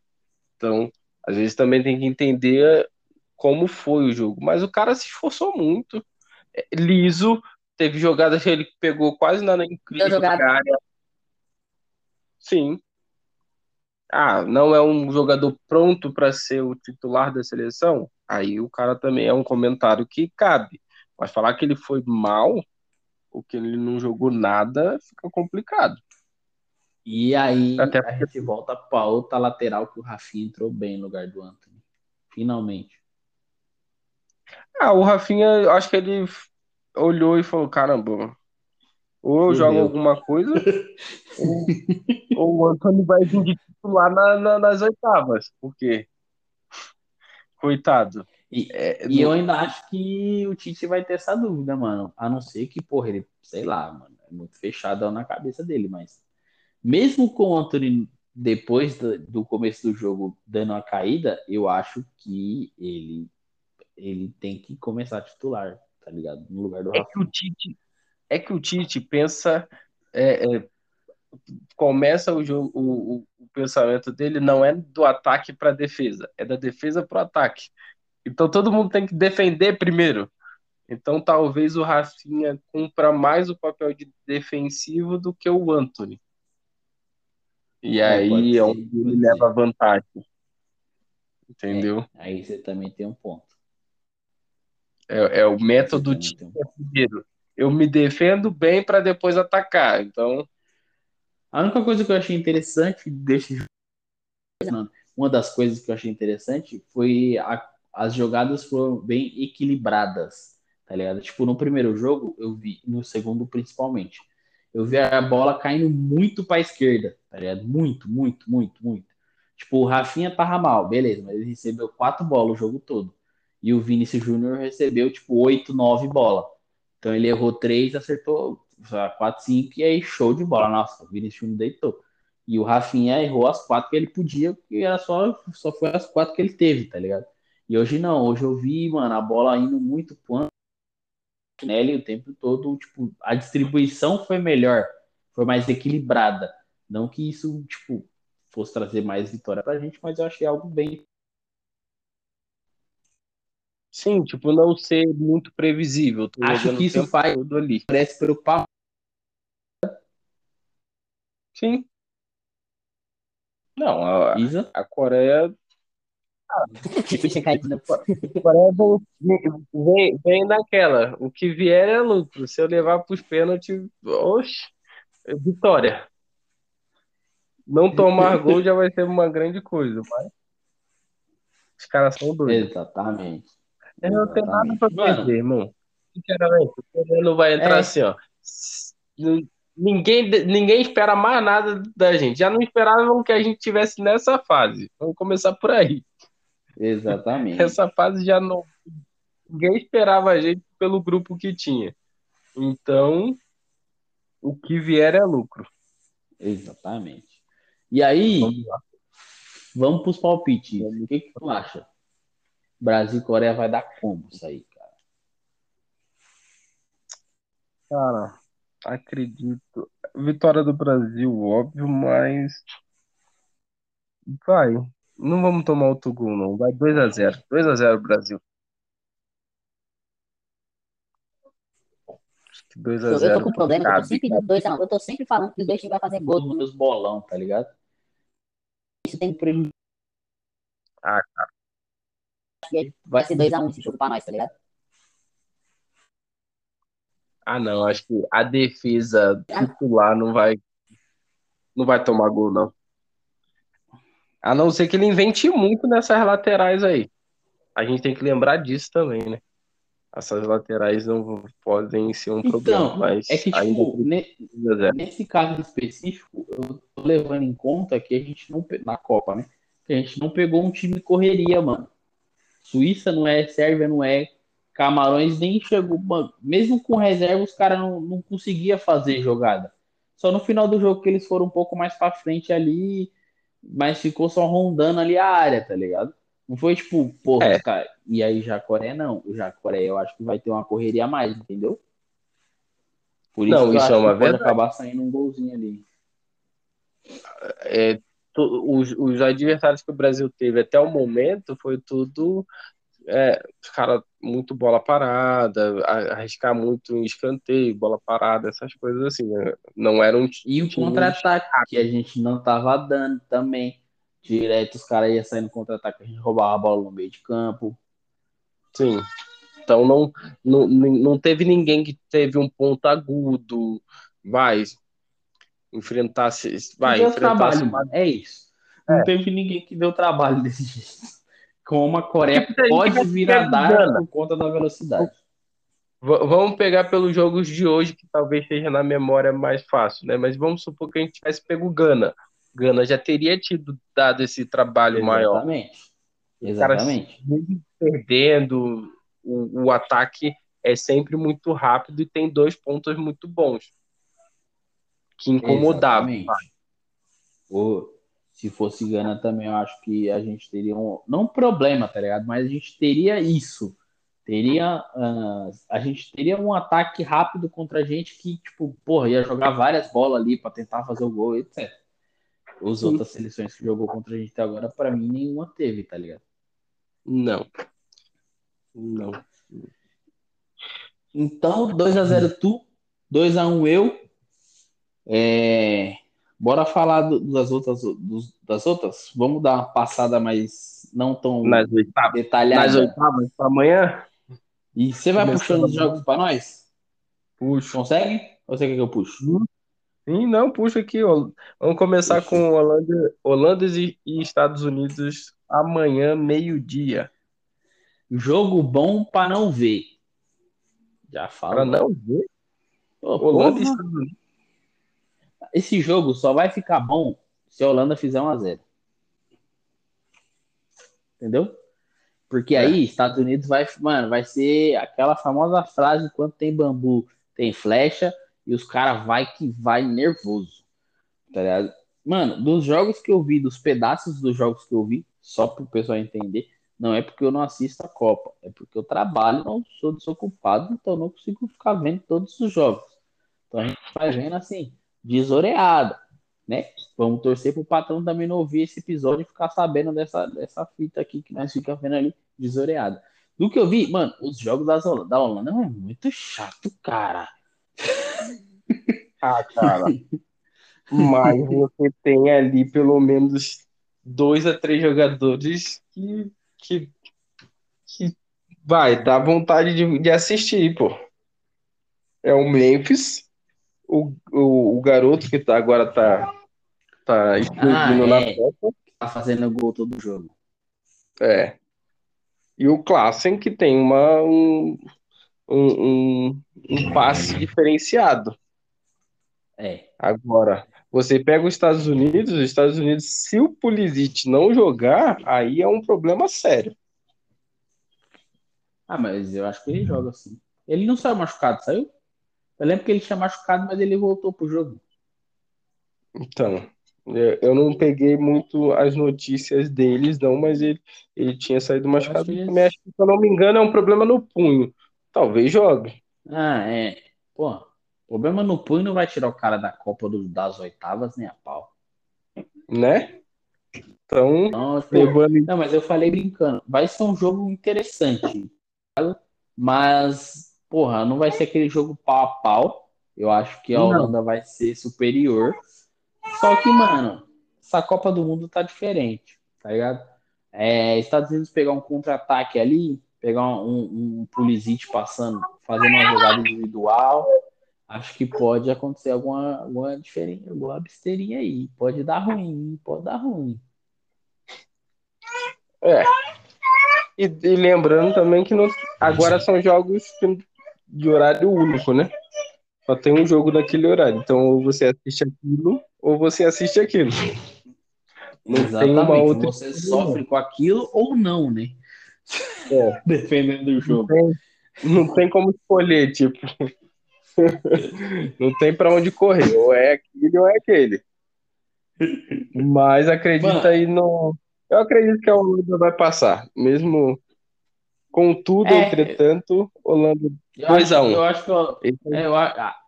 Então, às vezes também tem que entender como foi o jogo. Mas o cara se esforçou muito. É, liso, teve jogadas que ele pegou quase na incrível área. Sim. Ah, não é um jogador pronto para ser o titular da seleção? Aí o cara também é um comentário que cabe. Mas falar que ele foi mal, o que ele não jogou nada, fica complicado. E aí Até a gente volta para outra lateral que o Rafinha entrou bem no lugar do Anthony. Finalmente. Ah, o Rafinha, acho que ele olhou e falou: caramba, ou eu jogo alguma coisa, ou, ou, o Anthony vai vir de titular na, na, nas oitavas. Por quê? Coitado. E, é, e eu ainda acho que o Tite vai ter essa dúvida, mano. A não ser que, porra, ele, sei lá, mano, é muito fechado na cabeça dele, mas mesmo com o Anthony depois do, do, começo do jogo dando uma caída, eu acho que ele ele tem que começar a titular, tá ligado? No lugar do é Que o Tite, é que o Tite pensa é, é, começa o jogo, o, o, o pensamento dele não é do ataque para defesa, é da defesa para o ataque. Então todo mundo tem que defender primeiro. Então talvez o Rafinha cumpra mais o papel de defensivo do que o Anthony. E é, aí é onde ele leva vantagem. Entendeu? É, aí você também tem um ponto. É, é o método de um primeiro. Eu me defendo bem para depois atacar. Então. A única coisa que eu achei interessante desse uma das coisas que eu achei interessante foi a as jogadas foram bem equilibradas, tá ligado? Tipo, no primeiro jogo, eu vi, no segundo principalmente, eu vi a bola caindo muito para a esquerda, tá ligado? Muito, muito, muito, muito. Tipo, o Rafinha tava mal, beleza, mas ele recebeu quatro bolas o jogo todo. E o Vinícius Júnior recebeu, tipo, oito, nove bolas. Então ele errou três, acertou quatro, cinco, e aí show de bola. Nossa, o Vinícius Júnior deitou. E o Rafinha errou as quatro que ele podia, e era só, só foi as quatro que ele teve, tá ligado? E hoje não, hoje eu vi, mano, a bola indo muito pro Nelly o tempo todo, tipo, a distribuição foi melhor, foi mais equilibrada. Não que isso, tipo, fosse trazer mais vitória pra gente, mas eu achei algo bem. Sim, tipo, não ser muito previsível. Acho que isso faz ali. Parece preocupar. Sim. Não, a, a Coreia vem, vem daquela. O que vier é lucro. Se eu levar para os pênaltis, oxe, é vitória. Não tomar gol já vai ser uma grande coisa, mas os caras são doidos. Exatamente. Eu não tenho nada para perder, irmão. Sinceramente, o não vai entrar é. assim, ó. Ninguém, ninguém espera mais nada da gente. Já não esperavam que a gente tivesse nessa fase. Vamos começar por aí. Exatamente. Essa fase já não. Ninguém esperava a gente pelo grupo que tinha. Então, o que vier é lucro. Exatamente. E aí, vamos para os palpites. O que, que tu acha? Brasil e Coreia vai dar como isso aí, cara? Cara, acredito. Vitória do Brasil, óbvio, mas. Vai. Não vamos tomar outro gol, não. Vai 2x0. 2x0 Brasil. 2x0. Eu tô com um problema, eu tô sempre dando 2x1. Eu tô sempre falando que os dois times vão fazer gol. Nos meus bolão, tá ligado? Isso tem prejuízo. Ah, cara. Vai ser 2x1 esse jogo pra nós, tá ligado? Ah, não. Acho que a defesa titular não vai. Não vai tomar gol, não. A não ser que ele invente muito nessas laterais aí. A gente tem que lembrar disso também, né? Essas laterais não podem ser um então, problema. Mas é que, tipo, ne, nesse caso específico, eu tô levando em conta que a gente não. Na Copa, né? Que a gente não pegou um time correria, mano. Suíça não é, Sérvia não é, Camarões nem chegou. Mano, mesmo com reserva, os caras não, não conseguiam fazer jogada. Só no final do jogo que eles foram um pouco mais para frente ali mas ficou só rondando ali a área, tá ligado? Não foi tipo, porra, é. cara, e aí já Coreia não. Já Coreia eu acho que vai ter uma correria a mais, entendeu? Por isso, não, isso é uma verdade. acabar saindo um golzinho ali. É, tu, os, os adversários que o Brasil teve até o momento foi tudo é, cara, muito bola parada, arriscar muito em escanteio, bola parada, essas coisas assim. Né? Não era um E o contra-ataque que a gente não tava dando também. Direto os caras iam saindo contra-ataque, a gente roubava a bola no meio de campo. Sim. Então não, não, não teve ninguém que teve um ponto agudo, vai enfrentar vai enfrentar trabalho, mano. É isso. Não é. teve ninguém que deu trabalho desse jeito como a Coreia pode vir a dar por conta da velocidade. Vamos pegar pelos jogos de hoje, que talvez seja na memória mais fácil, né? Mas vamos supor que a gente tivesse pego Gana. Gana já teria tido dado esse trabalho Exatamente. maior. Exatamente. Exatamente. Perdendo, o, o ataque é sempre muito rápido e tem dois pontos muito bons que incomodavam. O, se fosse Gana também, eu acho que a gente teria um. Não um problema, tá ligado? Mas a gente teria isso. Teria. Uh, a gente teria um ataque rápido contra a gente que, tipo, porra, ia jogar várias bolas ali para tentar fazer o gol, etc. As outras seleções que jogou contra a gente até agora, para mim, nenhuma teve, tá ligado? Não. Não. Então, 2x0 tu, 2x1 eu. É... Bora falar do, das outras, dos, das outras? Vamos dar uma passada mais não tão nas oitavas, detalhada. Nas oitavas para amanhã? E você vai puxando os jogos para nós? Puxo. Consegue? Ou você quer que eu puxo? Sim, não, puxa aqui. Ó. Vamos começar puxa. com Holanda, Holanda e, e Estados Unidos amanhã, meio-dia. Jogo bom para não ver. Já falo. Para não ver? Holanda e Estados Unidos. Esse jogo só vai ficar bom se a Holanda fizer 1 a 0 entendeu? Porque aí, é. Estados Unidos vai, mano, vai ser aquela famosa frase: quando tem bambu, tem flecha, e os caras vai que vai nervoso. Tá ligado? Mano, dos jogos que eu vi, dos pedaços dos jogos que eu vi, só para o pessoal entender, não é porque eu não assisto a Copa, é porque eu trabalho, não sou desocupado, então não consigo ficar vendo todos os jogos. Então a gente vai vendo assim, desoreada, né? Vamos torcer pro patrão também não ouvir esse episódio e ficar sabendo dessa, dessa fita aqui que nós ficamos vendo ali, desoreada. Do que eu vi, mano, os jogos das, da Holanda é muito chato, cara. Ah, cara. Mas você tem ali pelo menos dois a três jogadores que, que, que vai dar vontade de, de assistir, pô. É o Memphis, o, o, o garoto que tá, agora tá, tá explodindo ah, na é. Copa. Tá fazendo gol todo jogo. É. E o Klassen, que tem uma, um, um, um, um passe diferenciado. É. Agora, você pega os Estados Unidos, os Estados Unidos, se o Pulisic não jogar, aí é um problema sério. Ah, mas eu acho que ele joga assim. Ele não saiu machucado, saiu? Eu lembro que ele tinha machucado, mas ele voltou pro jogo. Então, eu não peguei muito as notícias deles, não, mas ele, ele tinha saído machucado. Eu acho que, se eu não me engano, é um problema no punho. Talvez jogue. Ah, é. Pô, problema no punho não vai tirar o cara da Copa do, das oitavas nem a pau. Né? Então, não, não, mas eu falei brincando. Vai ser um jogo interessante. Mas, porra, não vai ser aquele jogo pau a pau. Eu acho que a Holanda não. vai ser superior. Só que, mano, essa Copa do Mundo tá diferente, tá ligado? É, Estados Unidos pegar um contra-ataque ali, pegar um, um, Pulisic passando, fazendo uma jogada individual, acho que pode acontecer alguma, alguma diferença, alguma besteirinha aí. Pode dar ruim, pode dar ruim. É. E, e lembrando também que não, agora são jogos de horário único, né? Só tem um jogo naquele horário. Então, ou você assiste aquilo, ou você assiste aquilo. Não Exatamente. Tem uma outra você sofre com aquilo ou não, né? É. Dependendo do jogo. Não tem, não tem como escolher, tipo. não tem para onde correr. Ou é aquele ou é aquele. Mas acredita Mano, aí no. Eu acredito que a Holanda vai passar. Mesmo contudo, é, entretanto, Holanda 2x1. Um. Eu acho que eu, é, eu,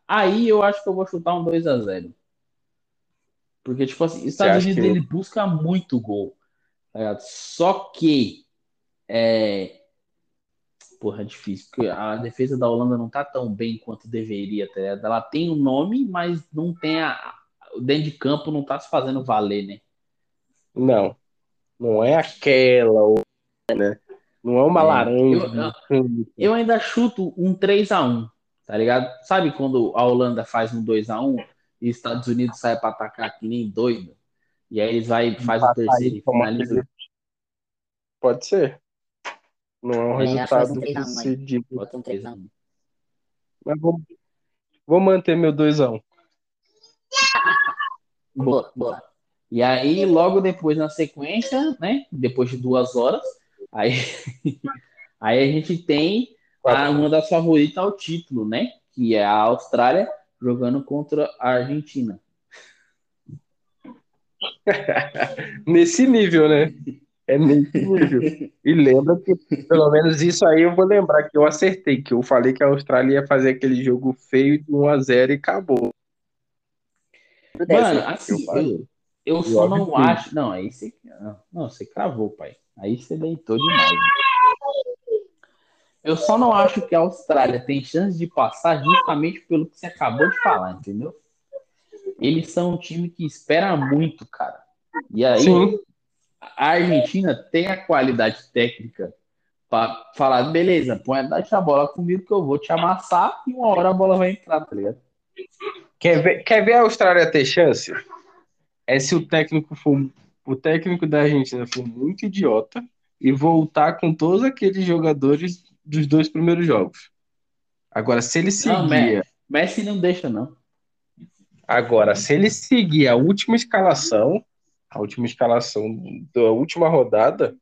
aí eu acho que eu vou chutar um 2x0. Porque, tipo assim, Estados Unidos ele busca muito gol. Tá Só que é, porra, é difícil, porque a defesa da Holanda não tá tão bem quanto deveria, tá ligado? Ela tem o um nome, mas não tem a. Dentro de campo não tá se fazendo valer, né? Não. Não é aquela, né? Não é uma é, laranja. Eu, eu, ainda chuto um 3 a 1 tá ligado? Sabe quando a Holanda faz um 2 a 1 e os Estados Unidos sai para atacar que nem doido? E aí eles vai faz o terceiro e finaliza. Pode ser. Não é um resultado decidido. Bota um 3x1. Mas vou, vou manter meu 2x1. boa, boa. E aí, logo depois, na sequência, né? Depois de duas horas, aí, aí a gente tem a, uma das favoritas ao título, né? Que é a Austrália jogando contra a Argentina. Nesse nível, né? É meio nível. E lembra que, pelo menos isso aí eu vou lembrar que eu acertei, que eu falei que a Austrália ia fazer aquele jogo feio de 1x0 e acabou. Mano, assim, eu, eu só não acho. Não, aí você. Não, você cravou, pai. Aí você deitou demais. Eu só não acho que a Austrália tem chance de passar justamente pelo que você acabou de falar, entendeu? Eles são um time que espera muito, cara. E aí, Sim a Argentina tem a qualidade técnica para falar, beleza, põe a bola comigo que eu vou te amassar e uma hora a bola vai entrar, tá ligado? Quer ver, quer ver a Austrália ter chance? É se o técnico for o técnico da Argentina for muito idiota e voltar com todos aqueles jogadores dos dois primeiros jogos. Agora, se ele seguir. Messi não deixa, não. Agora, se ele seguir a última escalação, a última escalação da última rodada,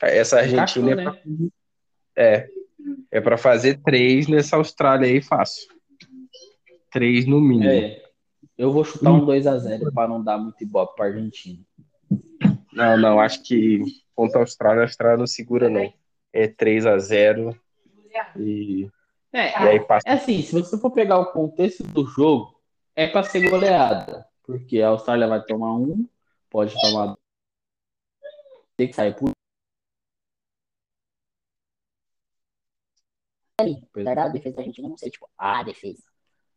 Essa Argentina é, pra, é é para fazer três nessa Austrália aí fácil. Três no mínimo. É. Eu vou chutar um 2x0 para não dar muito ibope para Argentina. Não, não, acho que contra a Austrália, a Austrália não segura, não. É 3x0 e, É, e aí passa. é assim, se você for pegar o contexto do jogo, é para ser goleada. Porque a Austrália vai tomar um, pode tomar. Tem que sair por. Apesar da defesa da Argentina não ser, tipo, a defesa.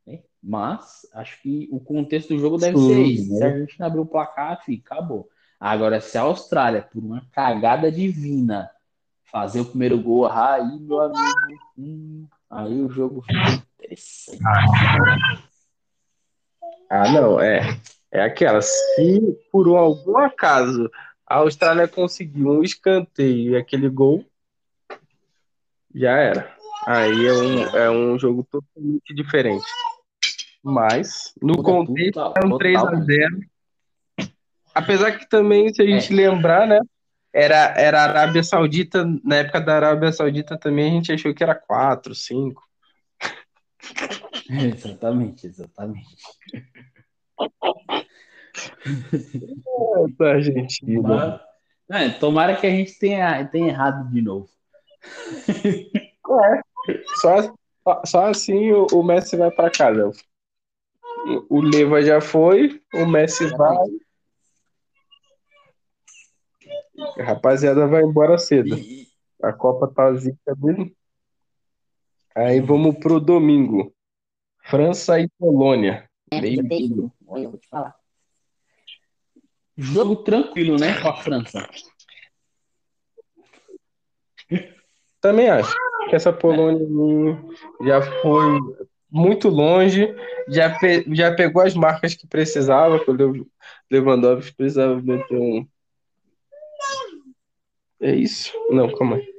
Né? Mas acho que o contexto do jogo deve Sim, ser esse. né? Se a Argentina abrir o placar, filho, acabou. Agora, se a Austrália, por uma cagada divina, fazer o primeiro gol, aí, meu amigo, hum, aí o jogo fica interessante. Ah, não, é. É aquela. Se por algum acaso a Austrália conseguir um escanteio e aquele gol, já era. Aí é um, é um jogo totalmente diferente. Mas, no contexto, é um total, 3x0. Apesar que também, se a gente lembrar, né? Era, era a Arábia Saudita, na época da Arábia Saudita também a gente achou que era 4, 5. Exatamente, exatamente. Essa Argentina. Mas, é, tomara que a gente tenha, tenha errado de novo. Só, só- só assim o, o Messi vai para casa. O, Leva já foi, o Messi vai. A rapaziada vai embora cedo. A Copa tá zica dele. Aí vamos pro domingo. França e Polônia. É, Meio. Olha, eu vou te falar. Jogo tranquilo, né, com a França. Também acho que essa Polônia já foi muito longe, já, pe- já pegou as marcas que precisava, que o Lewandowski precisava meter um. É isso? Não, calma aí. É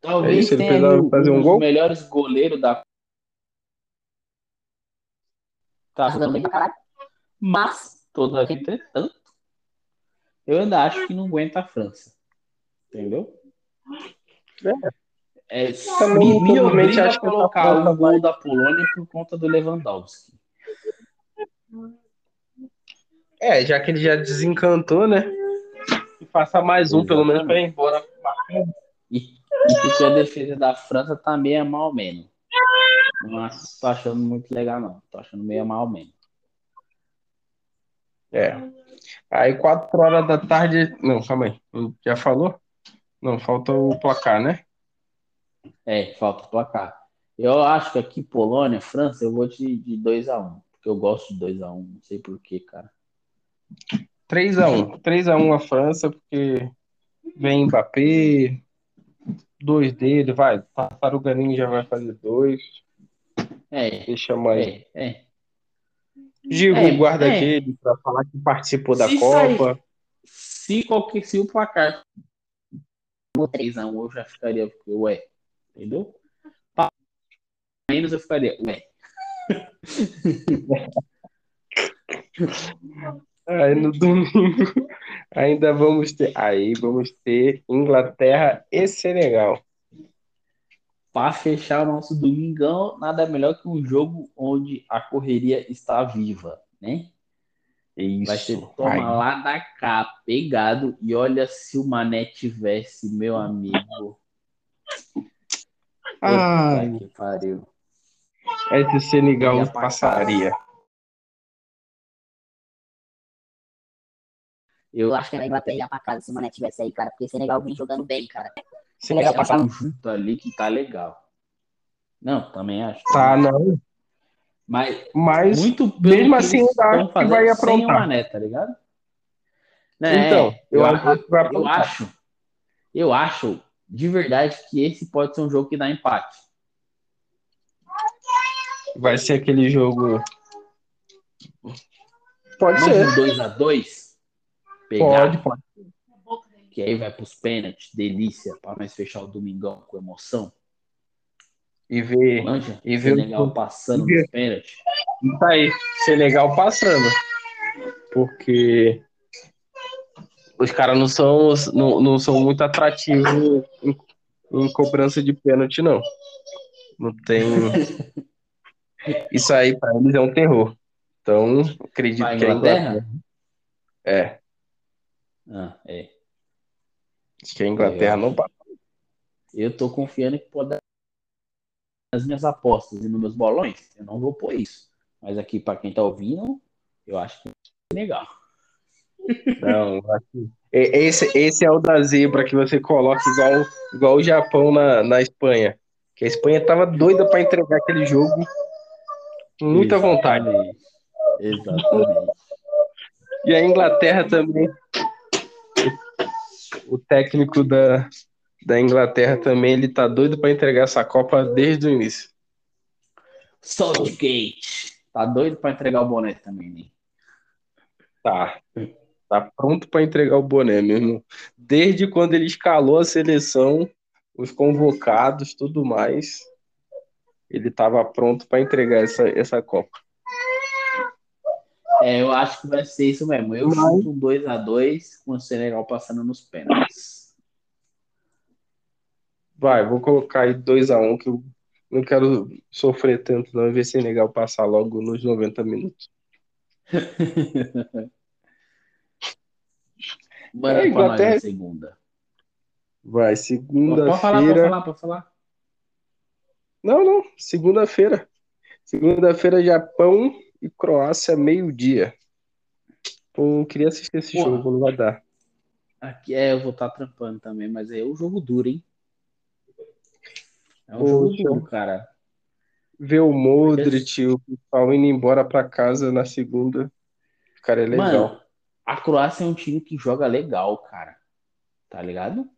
Talvez isso, ele tenha precisava um, fazer um dos gol? melhores goleiros da. Tá Tá pra caralho. Mas, todavia, entretanto, eu ainda acho que não aguenta a França. Entendeu? É, Também, me, me obriga a acho que essa colocar o gol da Polônia por conta do Lewandowski. É, já que ele já desencantou, né? E faça mais um, pelo menos, pra ir embora. E, e a defesa da França tá meio mal menos. Não acho- tô achando muito legal, não. Tô achando meio mal menos. É. Aí, quatro horas da tarde. Não, calma aí. Já falou? Não, falta o placar, né? É, falta o placar. Eu acho que aqui, Polônia, França, eu vou de, de 2x1. Porque eu gosto de 2x1. Não sei porquê, cara. 3x1. 3x1 a França, porque vem Mbappé, dois dele, vai. Tartaruganinho já vai fazer dois. É, Deixa mais. é, é. Giroud É, guarda é. dele pra falar que participou da Se Copa. Se, qualquer, se o placar No três. 3x1, eu já ficaria, ué. Entendeu? Menos eu ficaria, ué. Aí no domingo ainda vamos ter. Aí vamos ter Inglaterra e Senegal. Para fechar o nosso domingão, nada melhor que um jogo onde a correria está viva, né? Isso. Vai ser toma Aí. lá da cá, pegado. E olha se o Mané tivesse, meu amigo. Ai, que pariu. esse Senegal Ia pra passaria. Eu acho que a Inglaterra ia pra casa se o Mané tivesse aí, cara. Porque Senegal vem jogando bem, cara. Senegal é um conjunto ali que tá legal. Não, também acho. Tá, não. Mas Mas muito mesmo assim, eu acho que vai sem o aprontar. Mané, tá ligado? Né, Então, eu eu, acho eu aprontar. acho, eu acho de verdade que esse pode ser um jogo que dá empate. vai ser aquele jogo. Pode Mas ser. um 2x2, pegar, Pode, pode. que aí vai pros pênaltis, delícia, pra nós fechar o domingão com emoção. E ver. Manja, E ver o- Senegal passando e ver- nos pênaltis. Tá aí. Senegal passando. Porque os caras não são, não, não são muito atrativos em, em cobrança de pênalti, não. Não tem. Isso aí para eles é um terror. Então, acredito que a Inglaterra? É, Ah, é. acho que a Inglaterra Eu não passa. Eu tô confiando que pode dar nas minhas apostas e nos meus bolões. Eu não vou pôr isso. Mas aqui, pra quem tá ouvindo, eu acho que é legal. Não, esse, esse é o da zebra que você coloca igual, igual o Japão na, na Espanha. Que a Espanha tava doida para entregar aquele jogo com muita vontade. Exatamente. Exatamente. E a Inglaterra também. O técnico da, da Inglaterra também, ele tá doido para entregar essa Copa desde o início. Southgate. Tá doido pra entregar o boné também, né? Tá. Tá pronto para entregar o boné mesmo. Desde quando ele escalou a seleção, os convocados, tudo mais, ele estava pronto para entregar essa, essa Copa. É, eu acho que vai ser isso mesmo. Eu Mas- chuto 2x2 com o Senegal passando nos pênaltis. Vai, vou colocar aí 2x1, que eu não quero sofrer tanto, não, e ver Senegal passar logo nos 90 minutos. Manda É, pra nós na segunda. Vai, Pode falar, pode segunda-feira. falar, pode falar. Não, não, segunda-feira. Segunda-feira, Japão e Croácia, meio-dia. Pô, eu queria assistir esse Porra. jogo, não vai dar. Aqui é, eu vou estar trampando também, mas é o jogo duro, hein? É um Poxa. jogo duro, cara. Ver o Modric, o pessoal indo embora pra casa na segunda. Cara, é legal. Mano, a Croácia é um time que joga legal, cara. Tá ligado?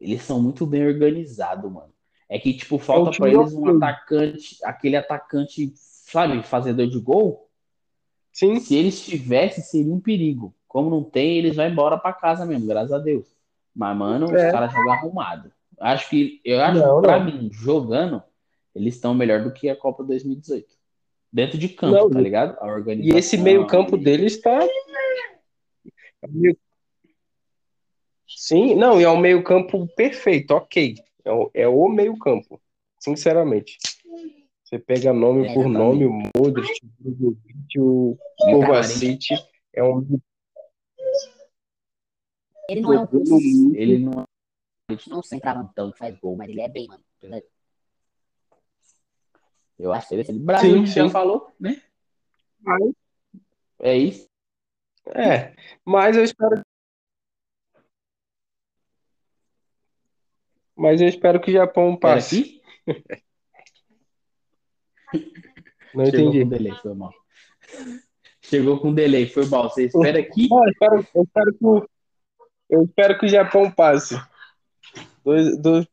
Eles são muito bem organizados, mano. É que, tipo, falta É um pra time eles um atacante, aquele atacante, sabe, fazedor de gol. Sim, Se eles tivessem, seria um perigo. Como não tem, eles vão embora pra casa mesmo, graças a Deus. Mas, mano, os É. caras jogam arrumado. Acho que, eu acho Não, que, pra não. mim, jogando, eles estão melhor do que a Copa 2018. Dentro de campo, Não, tá e- ligado? A e organização. esse meio-campo e- deles está. Sim, não, e é um meio-campo perfeito, ok. É o, é o meio-campo, sinceramente. Você pega nome É, por nome, o Modric, o Brozovic, o o Kovacic, é um Ele não é um. Ele não não centroavantão que faz gol, mas ele é bem, mano. Eu acho que ele O Brasil Sim, já sim. falou, né? É isso. É, mas eu espero. Mas eu espero que o Japão passe. Não Chegou entendi. com delay, foi mal. Chegou com delay, foi mal. Você espera aqui. Não, eu espero, eu espero que eu espero que o Japão passe. 2 dois,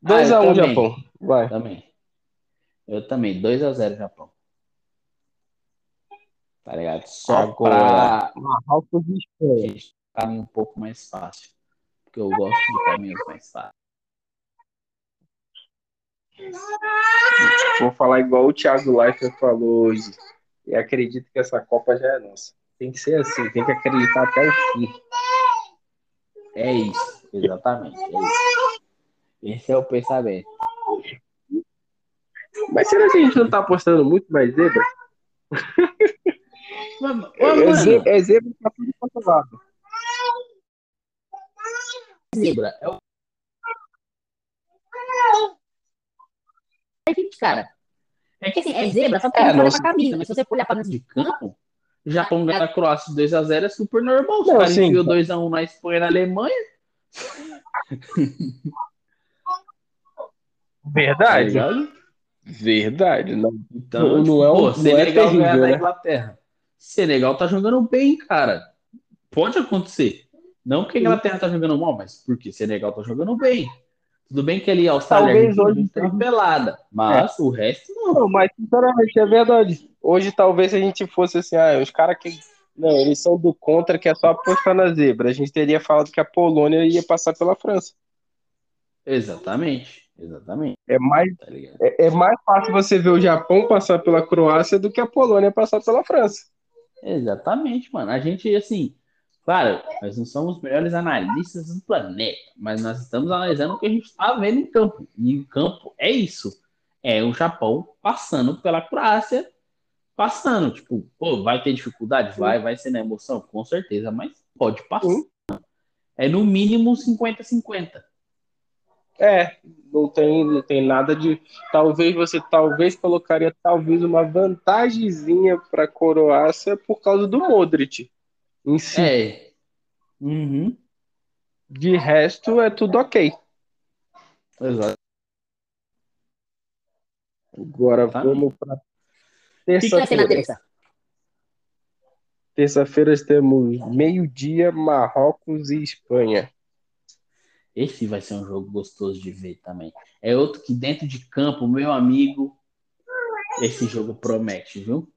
dois Ah, eu a 1 um, também. Japão. Vai. Também. Eu também. 2x0 Japão. Tá ligado? Só Agora. pra Marrocos e Espanha. gente caminho um pouco mais fácil. Porque eu gosto de caminhos mais fáceis. Vou falar igual o Thiago Leifert falou hoje. E acredito que essa Copa já é nossa. Tem que ser assim, tem que acreditar até o fim. É isso. Exatamente. É isso. Esse é o pensamento. Mas será que a gente não tá apostando muito mais zebra? Mano, É, ze- é zebra pra tudo quanto é lado. zebra. É o É que, cara, É porque assim, é zebra, só que É, não, pra camisa, mas se você for olhar pra dentro de campo. Japão ganhar a Croácia 2x0 é super normal. Os caras enfiou 2x1 na Espanha e na Alemanha. Tá Verdade. ligado? Verdade. Não, Então, Não- tipo, não é um- pô, não é terrível, ganhar da né? Inglaterra. Senegal tá jogando bem, cara. Pode acontecer. Não que a Inglaterra tá jogando mal, mas porque Senegal tá jogando bem. Tudo bem que ali a Austrália Talvez hoje uma pelada, mas o resto não. Não, mas sinceramente é verdade. Hoje talvez se a gente fosse assim, ah, os caras que. Não, eles são do contra que é só apostar na zebra. A gente teria falado que a Polônia ia passar pela França. Exatamente, exatamente, É mais, tá é, é mais fácil você ver o Japão passar pela Croácia do que a Polônia passar pela França. Exatamente, mano. A gente, assim, Claro, nós não somos os melhores analistas do planeta, mas nós estamos analisando o que a gente está vendo em campo. E em campo é isso. É o Japão passando pela Croácia, passando. Tipo, pô, vai ter dificuldade? Vai, vai ser na emoção? Com certeza, mas pode passar. É no mínimo 50-50. É, não tem, não tem nada de. Talvez você talvez colocaria talvez uma vantagemzinha para a Croácia por causa do Modric em si. É. Uhum. De resto, é tudo ok. Exato. Agora Tá. vamos para terça-feira. terça? Terça-feira temos meio-dia, Marrocos e Espanha. Esse vai ser um jogo gostoso de ver também. É outro que dentro de campo, meu amigo, esse jogo promete, viu?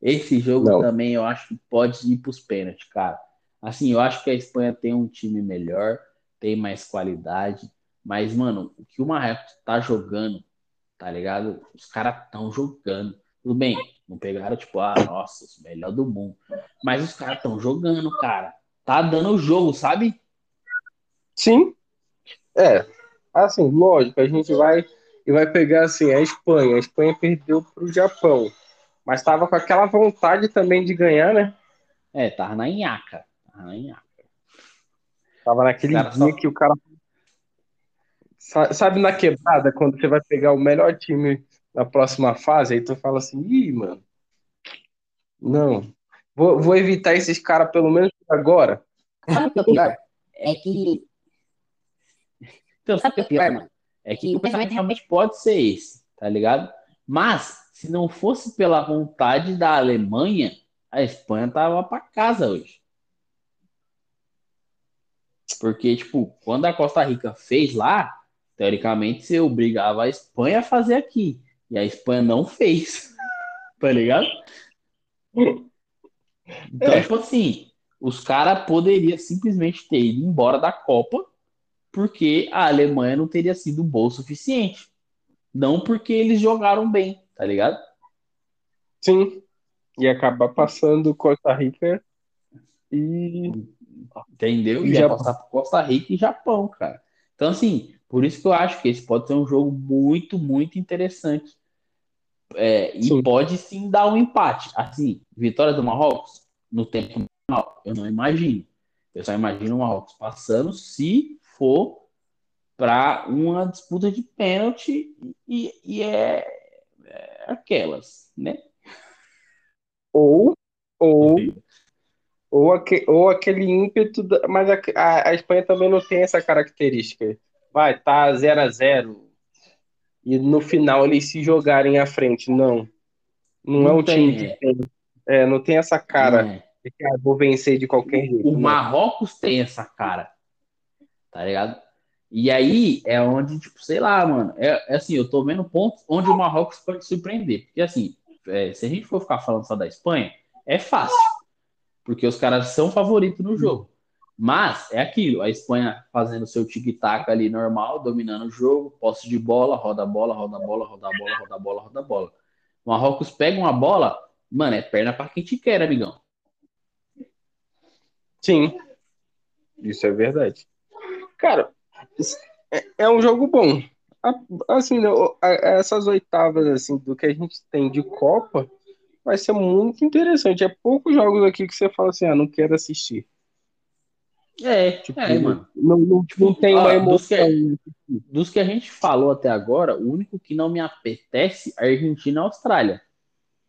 Esse jogo Não. também eu acho que pode ir para os pênaltis, cara. Assim, eu acho que a Espanha tem um time melhor, tem mais qualidade, mas, mano, o que o Marrocos tá jogando, tá ligado? Os caras estão jogando. Tudo bem, não pegaram, tipo, ah, nossa, os melhor do mundo. Mas os caras estão jogando, cara. Tá dando o jogo, sabe? Sim. É. Assim, lógico, a gente vai e vai pegar assim a Espanha. A Espanha perdeu para o Japão, mas estava com aquela vontade também de ganhar, né? É, tava na nhaca. Tava na nhaca. Tava naquele dia só- que o cara Sa- sabe na quebrada quando você vai pegar o melhor time na próxima fase, aí tu fala assim, ih, mano, não, vou, vou evitar esses caras pelo menos agora. Sabe o que pior? É que. Sabe o que é pior, mano? É que o pensamento realmente pode ser esse, tá ligado? Mas, se não fosse pela vontade da Alemanha, a Espanha tava pra casa hoje. Porque, tipo, quando a Costa Rica fez lá, teoricamente você obrigava a Espanha a fazer aqui. E a Espanha não fez. Tá ligado? Então, É. tipo assim, os caras poderiam simplesmente ter ido embora da Copa porque a Alemanha não teria sido boa o suficiente. Não porque eles jogaram bem, tá ligado? Sim, e acabar passando Costa Rica e Entendeu? E Ia Japão. passar por Costa Rica e Japão, cara. Então, assim, por isso que eu acho que esse pode ser um jogo muito, muito interessante. É, e Sim. pode sim dar um empate. Assim, vitória do Marrocos no tempo normal, eu não imagino. Eu só imagino o Marrocos passando se for para uma disputa de pênalti e, e é, é aquelas, né? ou ou ou, aque, ou aquele ímpeto, da- mas a, a, a Espanha também não tem essa característica. Vai, tá 0 a 0 e no final eles se jogarem à frente. Não. Não, é Não um tem, time é. que tem. É, não tem essa cara É. de que ah, vou vencer de qualquer jeito. O não. Marrocos tem essa cara, tá ligado? E aí é onde, tipo, sei lá, mano. É, é assim, eu tô vendo pontos onde o Marrocos pode surpreender. Porque, assim, é, se a gente for ficar falando só da Espanha, é fácil. Porque os caras são favoritos no jogo. Mas é aquilo, a Espanha fazendo seu tic-tac ali normal, dominando o jogo, posse de bola, roda a bola, roda a bola, roda a bola, roda a bola, roda a bola. O Marrocos pega uma bola, mano, é perna pra quem te quer, amigão. Sim, isso é verdade. Cara, é, é um jogo bom. A- Assim, né, o- a- essas oitavas assim do que a gente tem de Copa vai ser muito interessante. É poucos jogos aqui que você fala assim, ah, não quero assistir. É, Tipo, é, mano. Não, não, não tem uma dos que- emoção. Dos que a gente falou até agora, o único que não me apetece é Argentina e Austrália.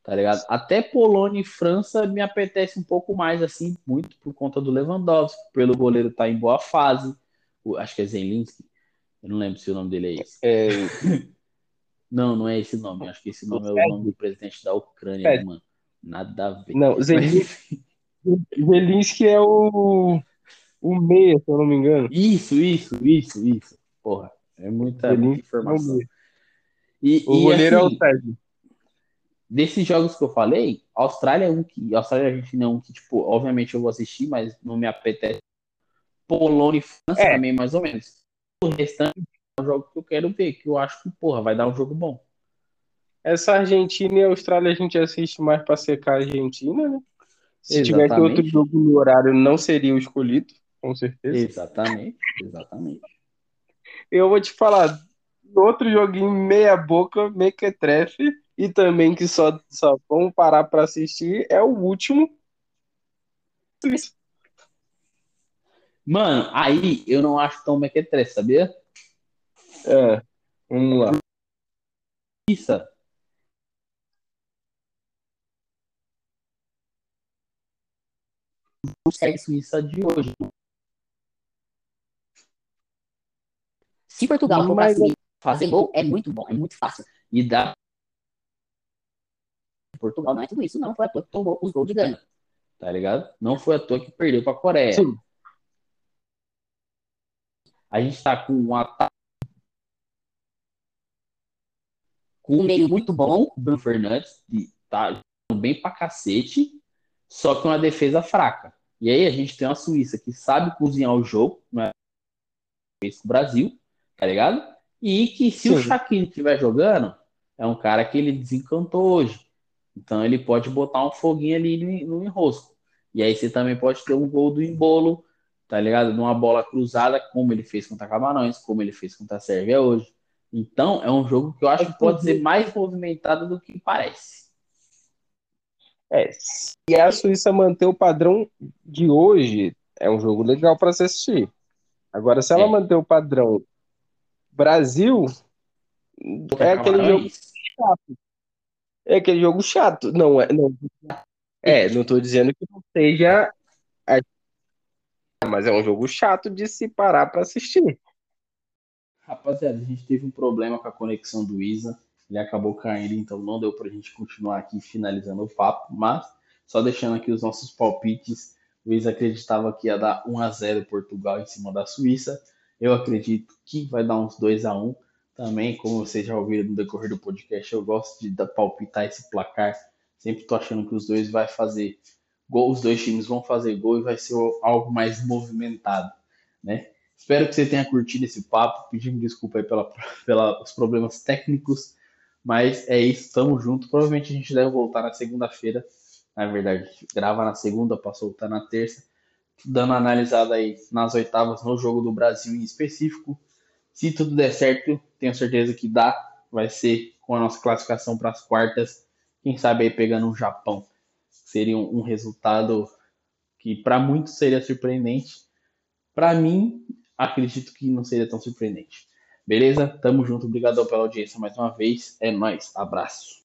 Tá ligado? Até Polônia e França me apetece um pouco mais, assim, muito por conta do Lewandowski, pelo goleiro tá em boa fase. O- acho que é Zelinski. Eu não lembro se o nome dele é esse. É, Não, não é esse nome. Acho que esse nome é o nome do presidente da Ucrânia, É. mano. Nada a ver. não, Zelinski, Zelinski é o, o meia, se eu não me engano. Isso, isso, isso, isso. Porra, é muita, Zelinski é o informação. O E, e, goleiro é o assim, Sérgio. desses jogos que eu falei, Austrália é um que. Austrália e a Argentina é um que, tipo, obviamente eu vou assistir, mas não me apetece. Polônia e França É. também, mais ou menos. O restante é um jogo que eu quero ver, que eu acho que, porra, vai dar um jogo bom. Essa Argentina e Austrália a gente assiste mais pra secar a Argentina, né? Se Exatamente. tivesse outro jogo no horário, não seria o escolhido, com certeza. Exatamente, exatamente. Eu vou te falar, outro joguinho meia boca, mequetrefe, e também que só, só vamos parar para assistir, é o último. Mano, aí eu não acho tão mequetrefe, sabia? É, vamos lá. Isso. Consegue Suíça de hoje. Se Portugal for Mas... fazer gol, é muito bom, é muito fácil. E dá. Portugal não é tudo isso, não. Foi à toa que tomou os gols de ganho. Tá ligado? Não foi à toa que perdeu pra Coreia. Sim. A gente tá com um ataque. Com um meio muito bom, Bruno Fernandes, que tá bem pra cacete, só que uma defesa fraca. E aí a gente tem uma Suíça que sabe cozinhar o jogo, não é? Fez com o Brasil, tá ligado? E que se Sim. o Shaquille estiver jogando, é um cara que ele desencantou hoje. Então ele pode botar um foguinho ali no, no enrosco. E aí você também pode ter um gol do embolo, tá ligado? Numa bola cruzada, como ele fez contra Camarões, como ele fez contra a Sérvia hoje. Então é um jogo que eu acho que pode ser mais movimentado do que parece. É, se a Suíça manter o padrão de hoje, é um jogo legal para se assistir. Agora, se ela é. manter o padrão Brasil é aquele jogo chato. É aquele jogo chato. Não, é, não. É, não tô dizendo que não seja. Mas é um jogo chato de se parar para assistir. Rapaziada, a gente teve um problema com a conexão do Isa. Ele acabou caindo, então não deu pra gente continuar aqui finalizando o papo. Mas, só deixando aqui os nossos palpites. O Isa acreditava que ia dar 1 a 0 Portugal em cima da Suíça. Eu acredito que vai dar uns 2 a 1 também, como vocês já ouviram no decorrer do podcast, eu gosto de palpitar esse placar. Sempre tô achando que os dois vai fazer gol, os dois times vão fazer gol e vai ser algo mais movimentado, né? Espero que você tenha curtido esse papo, pedindo desculpa aí pela, pelos problemas técnicos, mas é isso, tamo junto. Provavelmente a gente deve voltar na segunda-feira. Na verdade, grava na segunda para soltar na terça dando analisada aí nas oitavas no jogo do Brasil em específico. Se tudo der certo, tenho certeza que dá. Vai ser com a nossa classificação para as quartas. Quem sabe aí pegando um Japão. Seria um, um resultado que para muitos seria surpreendente. Para mim, acredito que não seria tão surpreendente. Beleza? Tamo junto. Obrigado pela audiência mais uma vez. É nóis. Abraço.